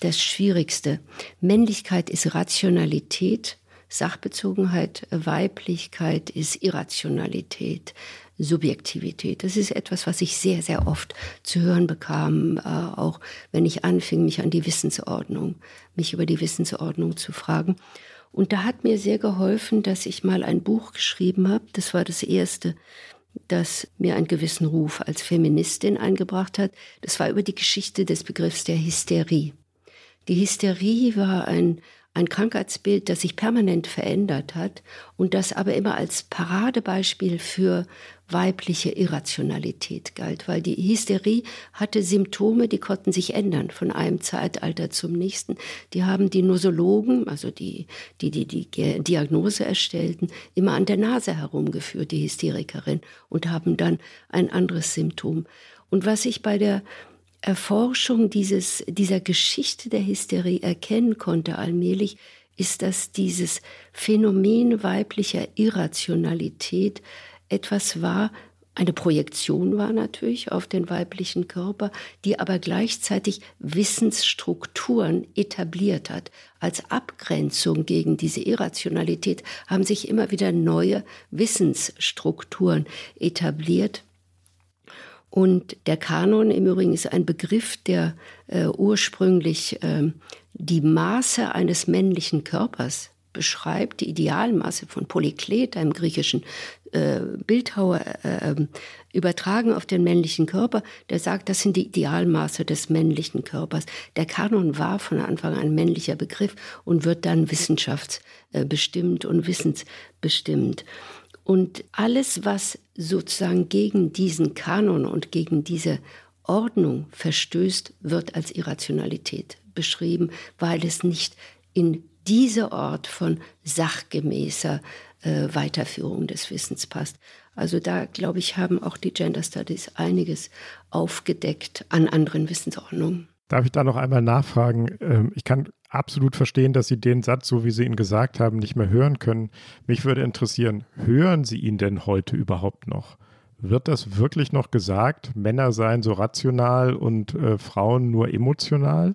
das Schwierigste. Männlichkeit ist Rationalität, Sachbezogenheit, Weiblichkeit ist Irrationalität, Subjektivität. Das ist etwas, was ich sehr, sehr oft zu hören bekam, äh, auch wenn ich anfing, mich an die Wissensordnung, mich über die Wissensordnung zu fragen. Und da hat mir sehr geholfen, dass ich mal ein Buch geschrieben habe. Das war das erste, das mir einen gewissen Ruf als Feministin eingebracht hat. Das war über die Geschichte des Begriffs der Hysterie. Die Hysterie war ein ein Krankheitsbild, das sich permanent verändert hat und das aber immer als Paradebeispiel für weibliche Irrationalität galt, weil die Hysterie hatte Symptome, die konnten sich ändern von einem Zeitalter zum nächsten. Die haben die Nosologen, also die, die, die die Diagnose erstellten, immer an der Nase herumgeführt, die Hysterikerin, und haben dann ein anderes Symptom. Und was ich bei der Erforschung dieses, dieser Geschichte der Hysterie erkennen konnte allmählich, ist, dass dieses Phänomen weiblicher Irrationalität etwas war, eine Projektion war natürlich auf den weiblichen Körper, die aber gleichzeitig Wissensstrukturen etabliert hat. Als Abgrenzung gegen diese Irrationalität haben sich immer wieder neue Wissensstrukturen etabliert, und der Kanon im Übrigen ist ein Begriff, der äh, ursprünglich äh, die Maße eines männlichen Körpers beschreibt, die Idealmaße von Polyklet, einem griechischen äh, Bildhauer, äh, ähm, übertragen auf den männlichen Körper. Der sagt, das sind die Idealmaße des männlichen Körpers. Der Kanon war von Anfang an ein männlicher Begriff und wird dann wissenschaftsbestimmt und wissensbestimmt. Und alles, was sozusagen gegen diesen Kanon und gegen diese Ordnung verstößt, wird als Irrationalität beschrieben, weil es nicht in diese Ort von sachgemäßer äh, Weiterführung des Wissens passt. Also da, glaube ich, haben auch die Gender Studies einiges aufgedeckt an anderen Wissensordnungen. Darf ich da noch einmal nachfragen? Ähm, ich kann absolut verstehen, dass Sie den Satz, so wie Sie ihn gesagt haben, nicht mehr hören können. Mich würde interessieren, hören Sie ihn denn heute überhaupt noch? Wird das wirklich noch gesagt? Männer seien so rational und äh, Frauen nur emotional?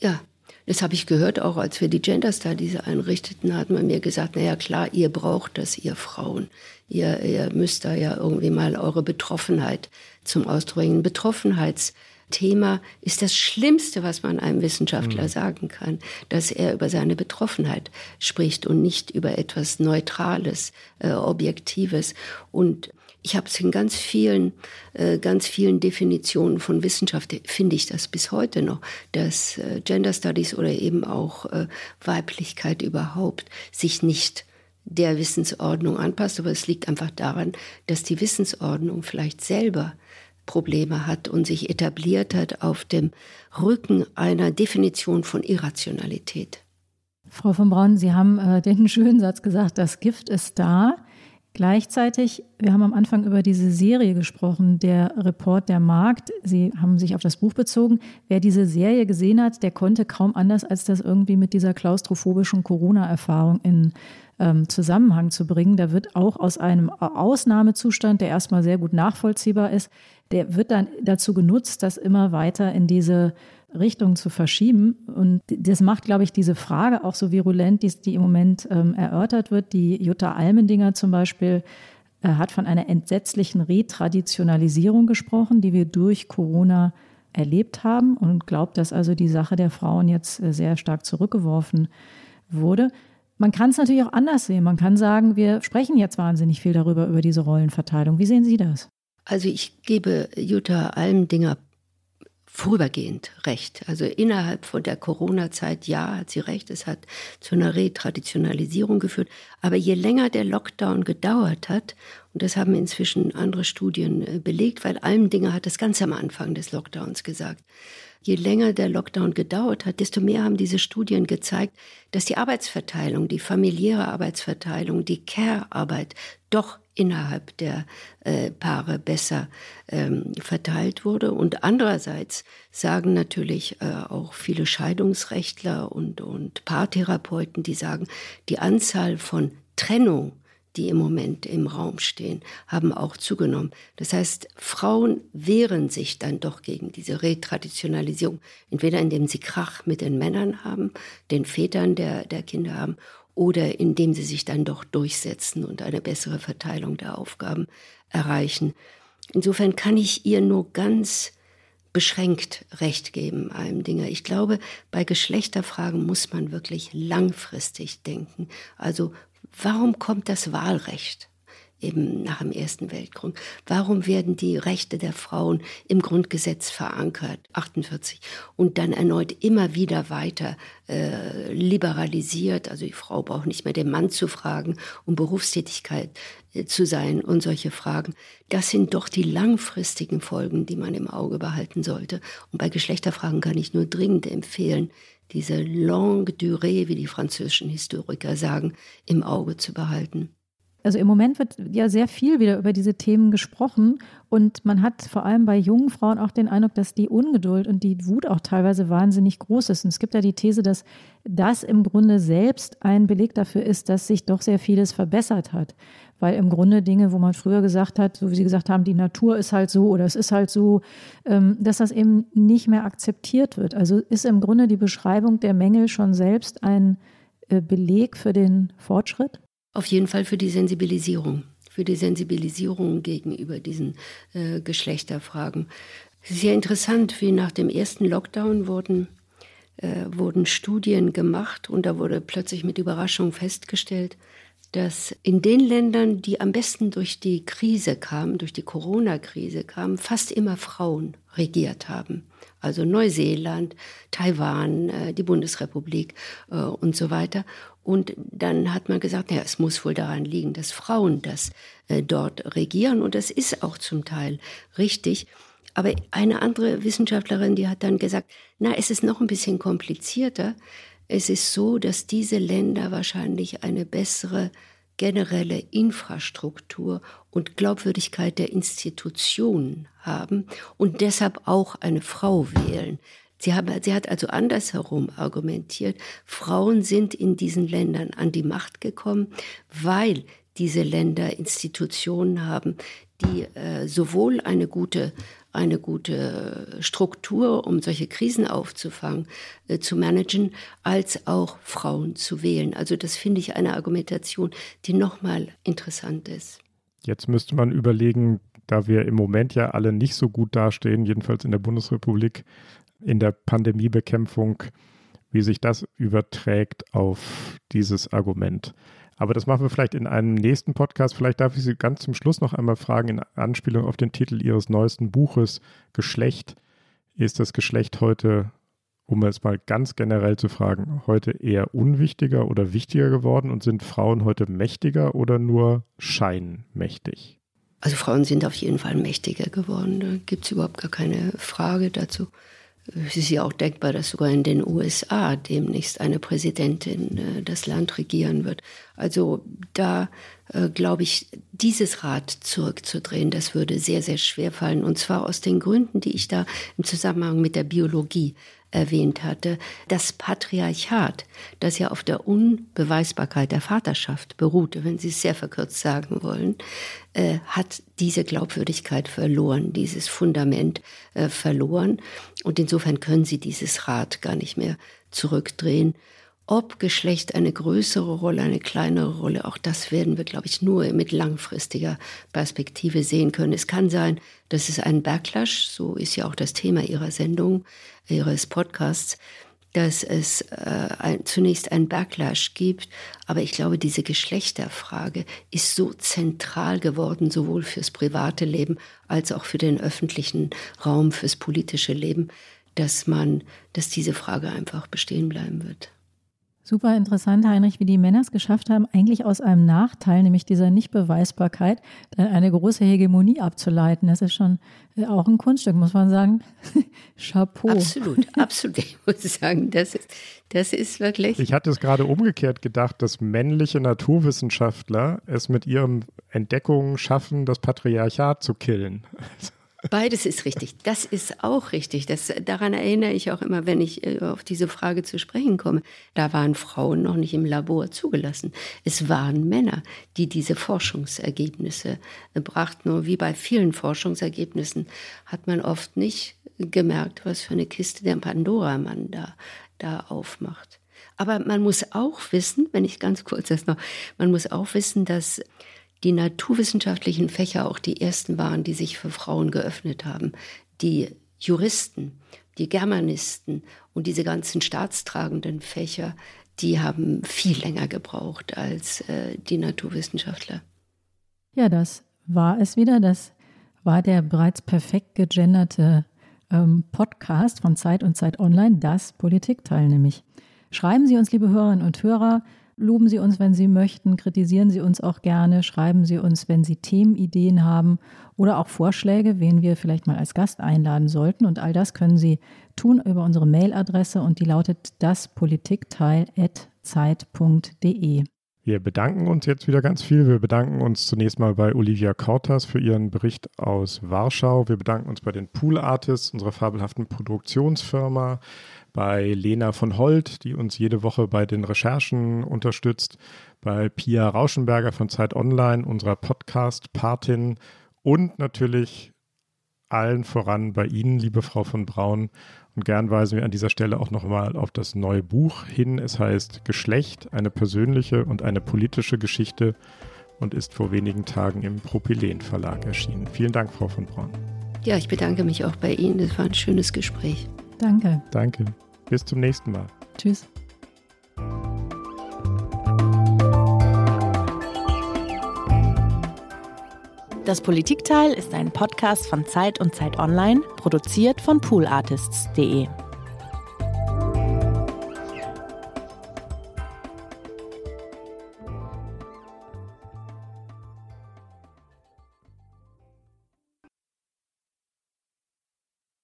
Ja, das habe ich gehört, auch als wir die Gender Studies einrichteten, hat man mir gesagt, naja klar, ihr braucht das, ihr Frauen. Ihr, ihr müsst da ja irgendwie mal eure Betroffenheit zum Ausdruck bringen. Betroffenheits- Thema ist das Schlimmste, was man einem Wissenschaftler mhm. sagen kann, dass er über seine Betroffenheit spricht und nicht über etwas Neutrales, äh, Objektives. Und ich habe es in ganz vielen, äh, ganz vielen Definitionen von Wissenschaft, finde ich das bis heute noch, dass äh, Gender Studies oder eben auch äh, Weiblichkeit überhaupt sich nicht der Wissensordnung anpasst. Aber es liegt einfach daran, dass die Wissensordnung vielleicht selber Probleme hat und sich etabliert hat auf dem Rücken einer Definition von Irrationalität. Frau von Braun, Sie haben äh, den [LAUGHS] schönen Satz gesagt, das Gift ist da. Gleichzeitig, wir haben am Anfang über diese Serie gesprochen, der Report der Markt. Sie haben sich auf das Buch bezogen. Wer diese Serie gesehen hat, der konnte kaum anders, als das irgendwie mit dieser klaustrophobischen Corona-Erfahrung in ähm, Zusammenhang zu bringen. Da wird auch aus einem Ausnahmezustand, der erstmal sehr gut nachvollziehbar ist, der wird dann dazu genutzt, das immer weiter in diese Richtung zu verschieben. Und das macht, glaube ich, diese Frage auch so virulent, die, die im Moment ähm, erörtert wird, die Jutta Almendinger zum Beispiel Er hat von einer entsetzlichen Retraditionalisierung gesprochen, die wir durch Corona erlebt haben und glaubt, dass also die Sache der Frauen jetzt äh, sehr stark zurückgeworfen wurde. Man kann es natürlich auch anders sehen. Man kann sagen, wir sprechen jetzt wahnsinnig viel darüber, über diese Rollenverteilung. Wie sehen Sie das? Also ich gebe Jutta Almdinger vorübergehend recht. Also innerhalb von der Corona-Zeit, ja, hat sie recht, es hat zu einer Retraditionalisierung geführt. Aber je länger der Lockdown gedauert hat, und das haben inzwischen andere Studien äh, belegt, weil Almdinger hat das ganz am Anfang des Lockdowns gesagt, je länger der Lockdown gedauert hat, desto mehr haben diese Studien gezeigt, dass die Arbeitsverteilung, die familiäre Arbeitsverteilung, die Care-Arbeit doch innerhalb der äh, Paare besser ähm, verteilt wurde. Und andererseits sagen natürlich äh, auch viele Scheidungsrechtler und, und Paartherapeuten, die sagen, die Anzahl von Trennung die im Moment im Raum stehen, haben auch zugenommen. Das heißt, Frauen wehren sich dann doch gegen diese Retraditionalisierung, entweder indem sie Krach mit den Männern haben, den Vätern der, der Kinder haben, oder indem sie sich dann doch durchsetzen und eine bessere Verteilung der Aufgaben erreichen. Insofern kann ich ihr nur ganz beschränkt Recht geben, einem Dinge. Ich glaube, bei Geschlechterfragen muss man wirklich langfristig denken. Also Warum kommt das Wahlrecht? Eben nach dem Ersten Weltkrieg. Warum werden die Rechte der Frauen im Grundgesetz verankert, 48, und dann erneut immer wieder weiter äh, liberalisiert? Also die Frau braucht nicht mehr den Mann zu fragen, um Berufstätigkeit äh, zu sein und solche Fragen. Das sind doch die langfristigen Folgen, die man im Auge behalten sollte. Und bei Geschlechterfragen kann ich nur dringend empfehlen, diese longue durée, wie die französischen Historiker sagen, im Auge zu behalten. Also im Moment wird ja sehr viel wieder über diese Themen gesprochen und man hat vor allem bei jungen Frauen auch den Eindruck, dass die Ungeduld und die Wut auch teilweise wahnsinnig groß ist. Und es gibt ja die These, dass das im Grunde selbst ein Beleg dafür ist, dass sich doch sehr vieles verbessert hat weil im Grunde Dinge, wo man früher gesagt hat, so wie Sie gesagt haben, die Natur ist halt so oder es ist halt so, ähm, dass das eben nicht mehr akzeptiert wird. Also ist im Grunde die Beschreibung der Mängel schon selbst ein äh, Beleg für den Fortschritt? Auf jeden Fall für die Sensibilisierung, für die Sensibilisierung gegenüber diesen äh, Geschlechterfragen. Es ist sehr interessant, wie nach dem ersten Lockdown wurden äh, wurden Studien gemacht und da wurde plötzlich mit Überraschung festgestellt, dass in den Ländern, die am besten durch die Krise kamen, durch die Corona-Krise kamen, fast immer Frauen regiert haben. Also Neuseeland, Taiwan, äh, die Bundesrepublik äh, und so weiter. Und dann hat man gesagt, ja, es muss wohl daran liegen, dass Frauen das äh, dort regieren. Und das ist auch zum Teil richtig. Aber eine andere Wissenschaftlerin, die hat dann gesagt, na, es ist noch ein bisschen komplizierter. Es ist so, dass diese Länder wahrscheinlich eine bessere generelle Infrastruktur und Glaubwürdigkeit der Institutionen haben und deshalb auch eine Frau wählen. Sie, haben, sie hat also andersherum argumentiert, Frauen sind in diesen Ländern an die Macht gekommen, weil diese Länder Institutionen haben, die äh, sowohl eine gute eine gute Struktur, um solche Krisen aufzufangen, äh, zu managen, als auch Frauen zu wählen. Also das finde ich eine Argumentation, die nochmal interessant ist. Jetzt müsste man überlegen, da wir im Moment ja alle nicht so gut dastehen, jedenfalls in der Bundesrepublik, in der Pandemiebekämpfung, wie sich das überträgt auf dieses Argument. Aber das machen wir vielleicht in einem nächsten Podcast. Vielleicht darf ich Sie ganz zum Schluss noch einmal fragen, in Anspielung auf den Titel Ihres neuesten Buches, Geschlecht. Ist das Geschlecht heute, um es mal ganz generell zu fragen, heute eher unwichtiger oder wichtiger geworden und sind Frauen heute mächtiger oder nur scheinmächtig? Also Frauen sind auf jeden Fall mächtiger geworden. Da gibt es überhaupt gar keine Frage dazu. Es ist ja auch denkbar, dass sogar in den USA demnächst eine Präsidentin äh, das Land regieren wird. Also da äh, glaube ich, dieses Rad zurückzudrehen, das würde sehr, sehr schwer fallen. Und zwar aus den Gründen, die ich da im Zusammenhang mit der Biologie erwähnt hatte, das Patriarchat, das ja auf der Unbeweisbarkeit der Vaterschaft beruhte, wenn Sie es sehr verkürzt sagen wollen, äh, hat diese Glaubwürdigkeit verloren, dieses Fundament äh, verloren. Und insofern können Sie dieses Rad gar nicht mehr zurückdrehen. Ob Geschlecht eine größere Rolle, eine kleinere Rolle, auch das werden wir, glaube ich, nur mit langfristiger Perspektive sehen können. Es kann sein, dass es einen Backlash, so ist ja auch das Thema Ihrer Sendung, Ihres Podcasts, dass es äh, ein, zunächst einen Backlash gibt. Aber ich glaube, diese Geschlechterfrage ist so zentral geworden, sowohl fürs private Leben als auch für den öffentlichen Raum, fürs politische Leben, dass man, dass diese Frage einfach bestehen bleiben wird. Super interessant, Heinrich, wie die Männer es geschafft haben, eigentlich aus einem Nachteil, nämlich dieser Nichtbeweisbarkeit, eine große Hegemonie abzuleiten. Das ist schon äh, auch ein Kunststück, muss man sagen. [LAUGHS] Chapeau. Absolut, [LAUGHS] absolut. Ich muss sagen, das ist, das ist wirklich. Ich hatte es gerade umgekehrt gedacht, dass männliche Naturwissenschaftler es mit ihren Entdeckungen schaffen, das Patriarchat zu killen. [LAUGHS] Beides ist richtig. Das ist auch richtig. Das, daran erinnere ich auch immer, wenn ich äh, auf diese Frage zu sprechen komme. Da waren Frauen noch nicht im Labor zugelassen. Es waren Männer, die diese Forschungsergebnisse brachten. Und wie bei vielen Forschungsergebnissen hat man oft nicht gemerkt, was für eine Kiste der Pandora man da, da aufmacht. Aber man muss auch wissen, wenn ich ganz kurz das noch, man muss auch wissen, dass die naturwissenschaftlichen Fächer auch die ersten waren, die sich für Frauen geöffnet haben. Die Juristen, die Germanisten und diese ganzen staatstragenden Fächer, die haben viel länger gebraucht als äh, die Naturwissenschaftler. Ja, das war es wieder. Das war der bereits perfekt gegenderte ähm, Podcast von Zeit und Zeit Online, das Politikteil nämlich. Schreiben Sie uns, liebe Hörerinnen und Hörer, Loben Sie uns, wenn Sie möchten, kritisieren Sie uns auch gerne, schreiben Sie uns, wenn Sie Themenideen haben oder auch Vorschläge, wen wir vielleicht mal als Gast einladen sollten. Und all das können Sie tun über unsere Mailadresse und die lautet daspolitikteil.zeit.de. Wir bedanken uns jetzt wieder ganz viel. Wir bedanken uns zunächst mal bei Olivia Kautas für ihren Bericht aus Warschau. Wir bedanken uns bei den Pool Artists, unserer fabelhaften Produktionsfirma bei Lena von Holt, die uns jede Woche bei den Recherchen unterstützt, bei Pia Rauschenberger von Zeit Online, unserer Podcast-Patin und natürlich allen voran bei Ihnen, liebe Frau von Braun. Und gern weisen wir an dieser Stelle auch nochmal auf das neue Buch hin. Es heißt Geschlecht, eine persönliche und eine politische Geschichte und ist vor wenigen Tagen im Propylen Verlag erschienen. Vielen Dank, Frau von Braun. Ja, ich bedanke mich auch bei Ihnen. Das war ein schönes Gespräch. Danke. Danke. Bis zum nächsten Mal. Tschüss. Das Politikteil ist ein Podcast von Zeit und Zeit Online, produziert von poolartists.de.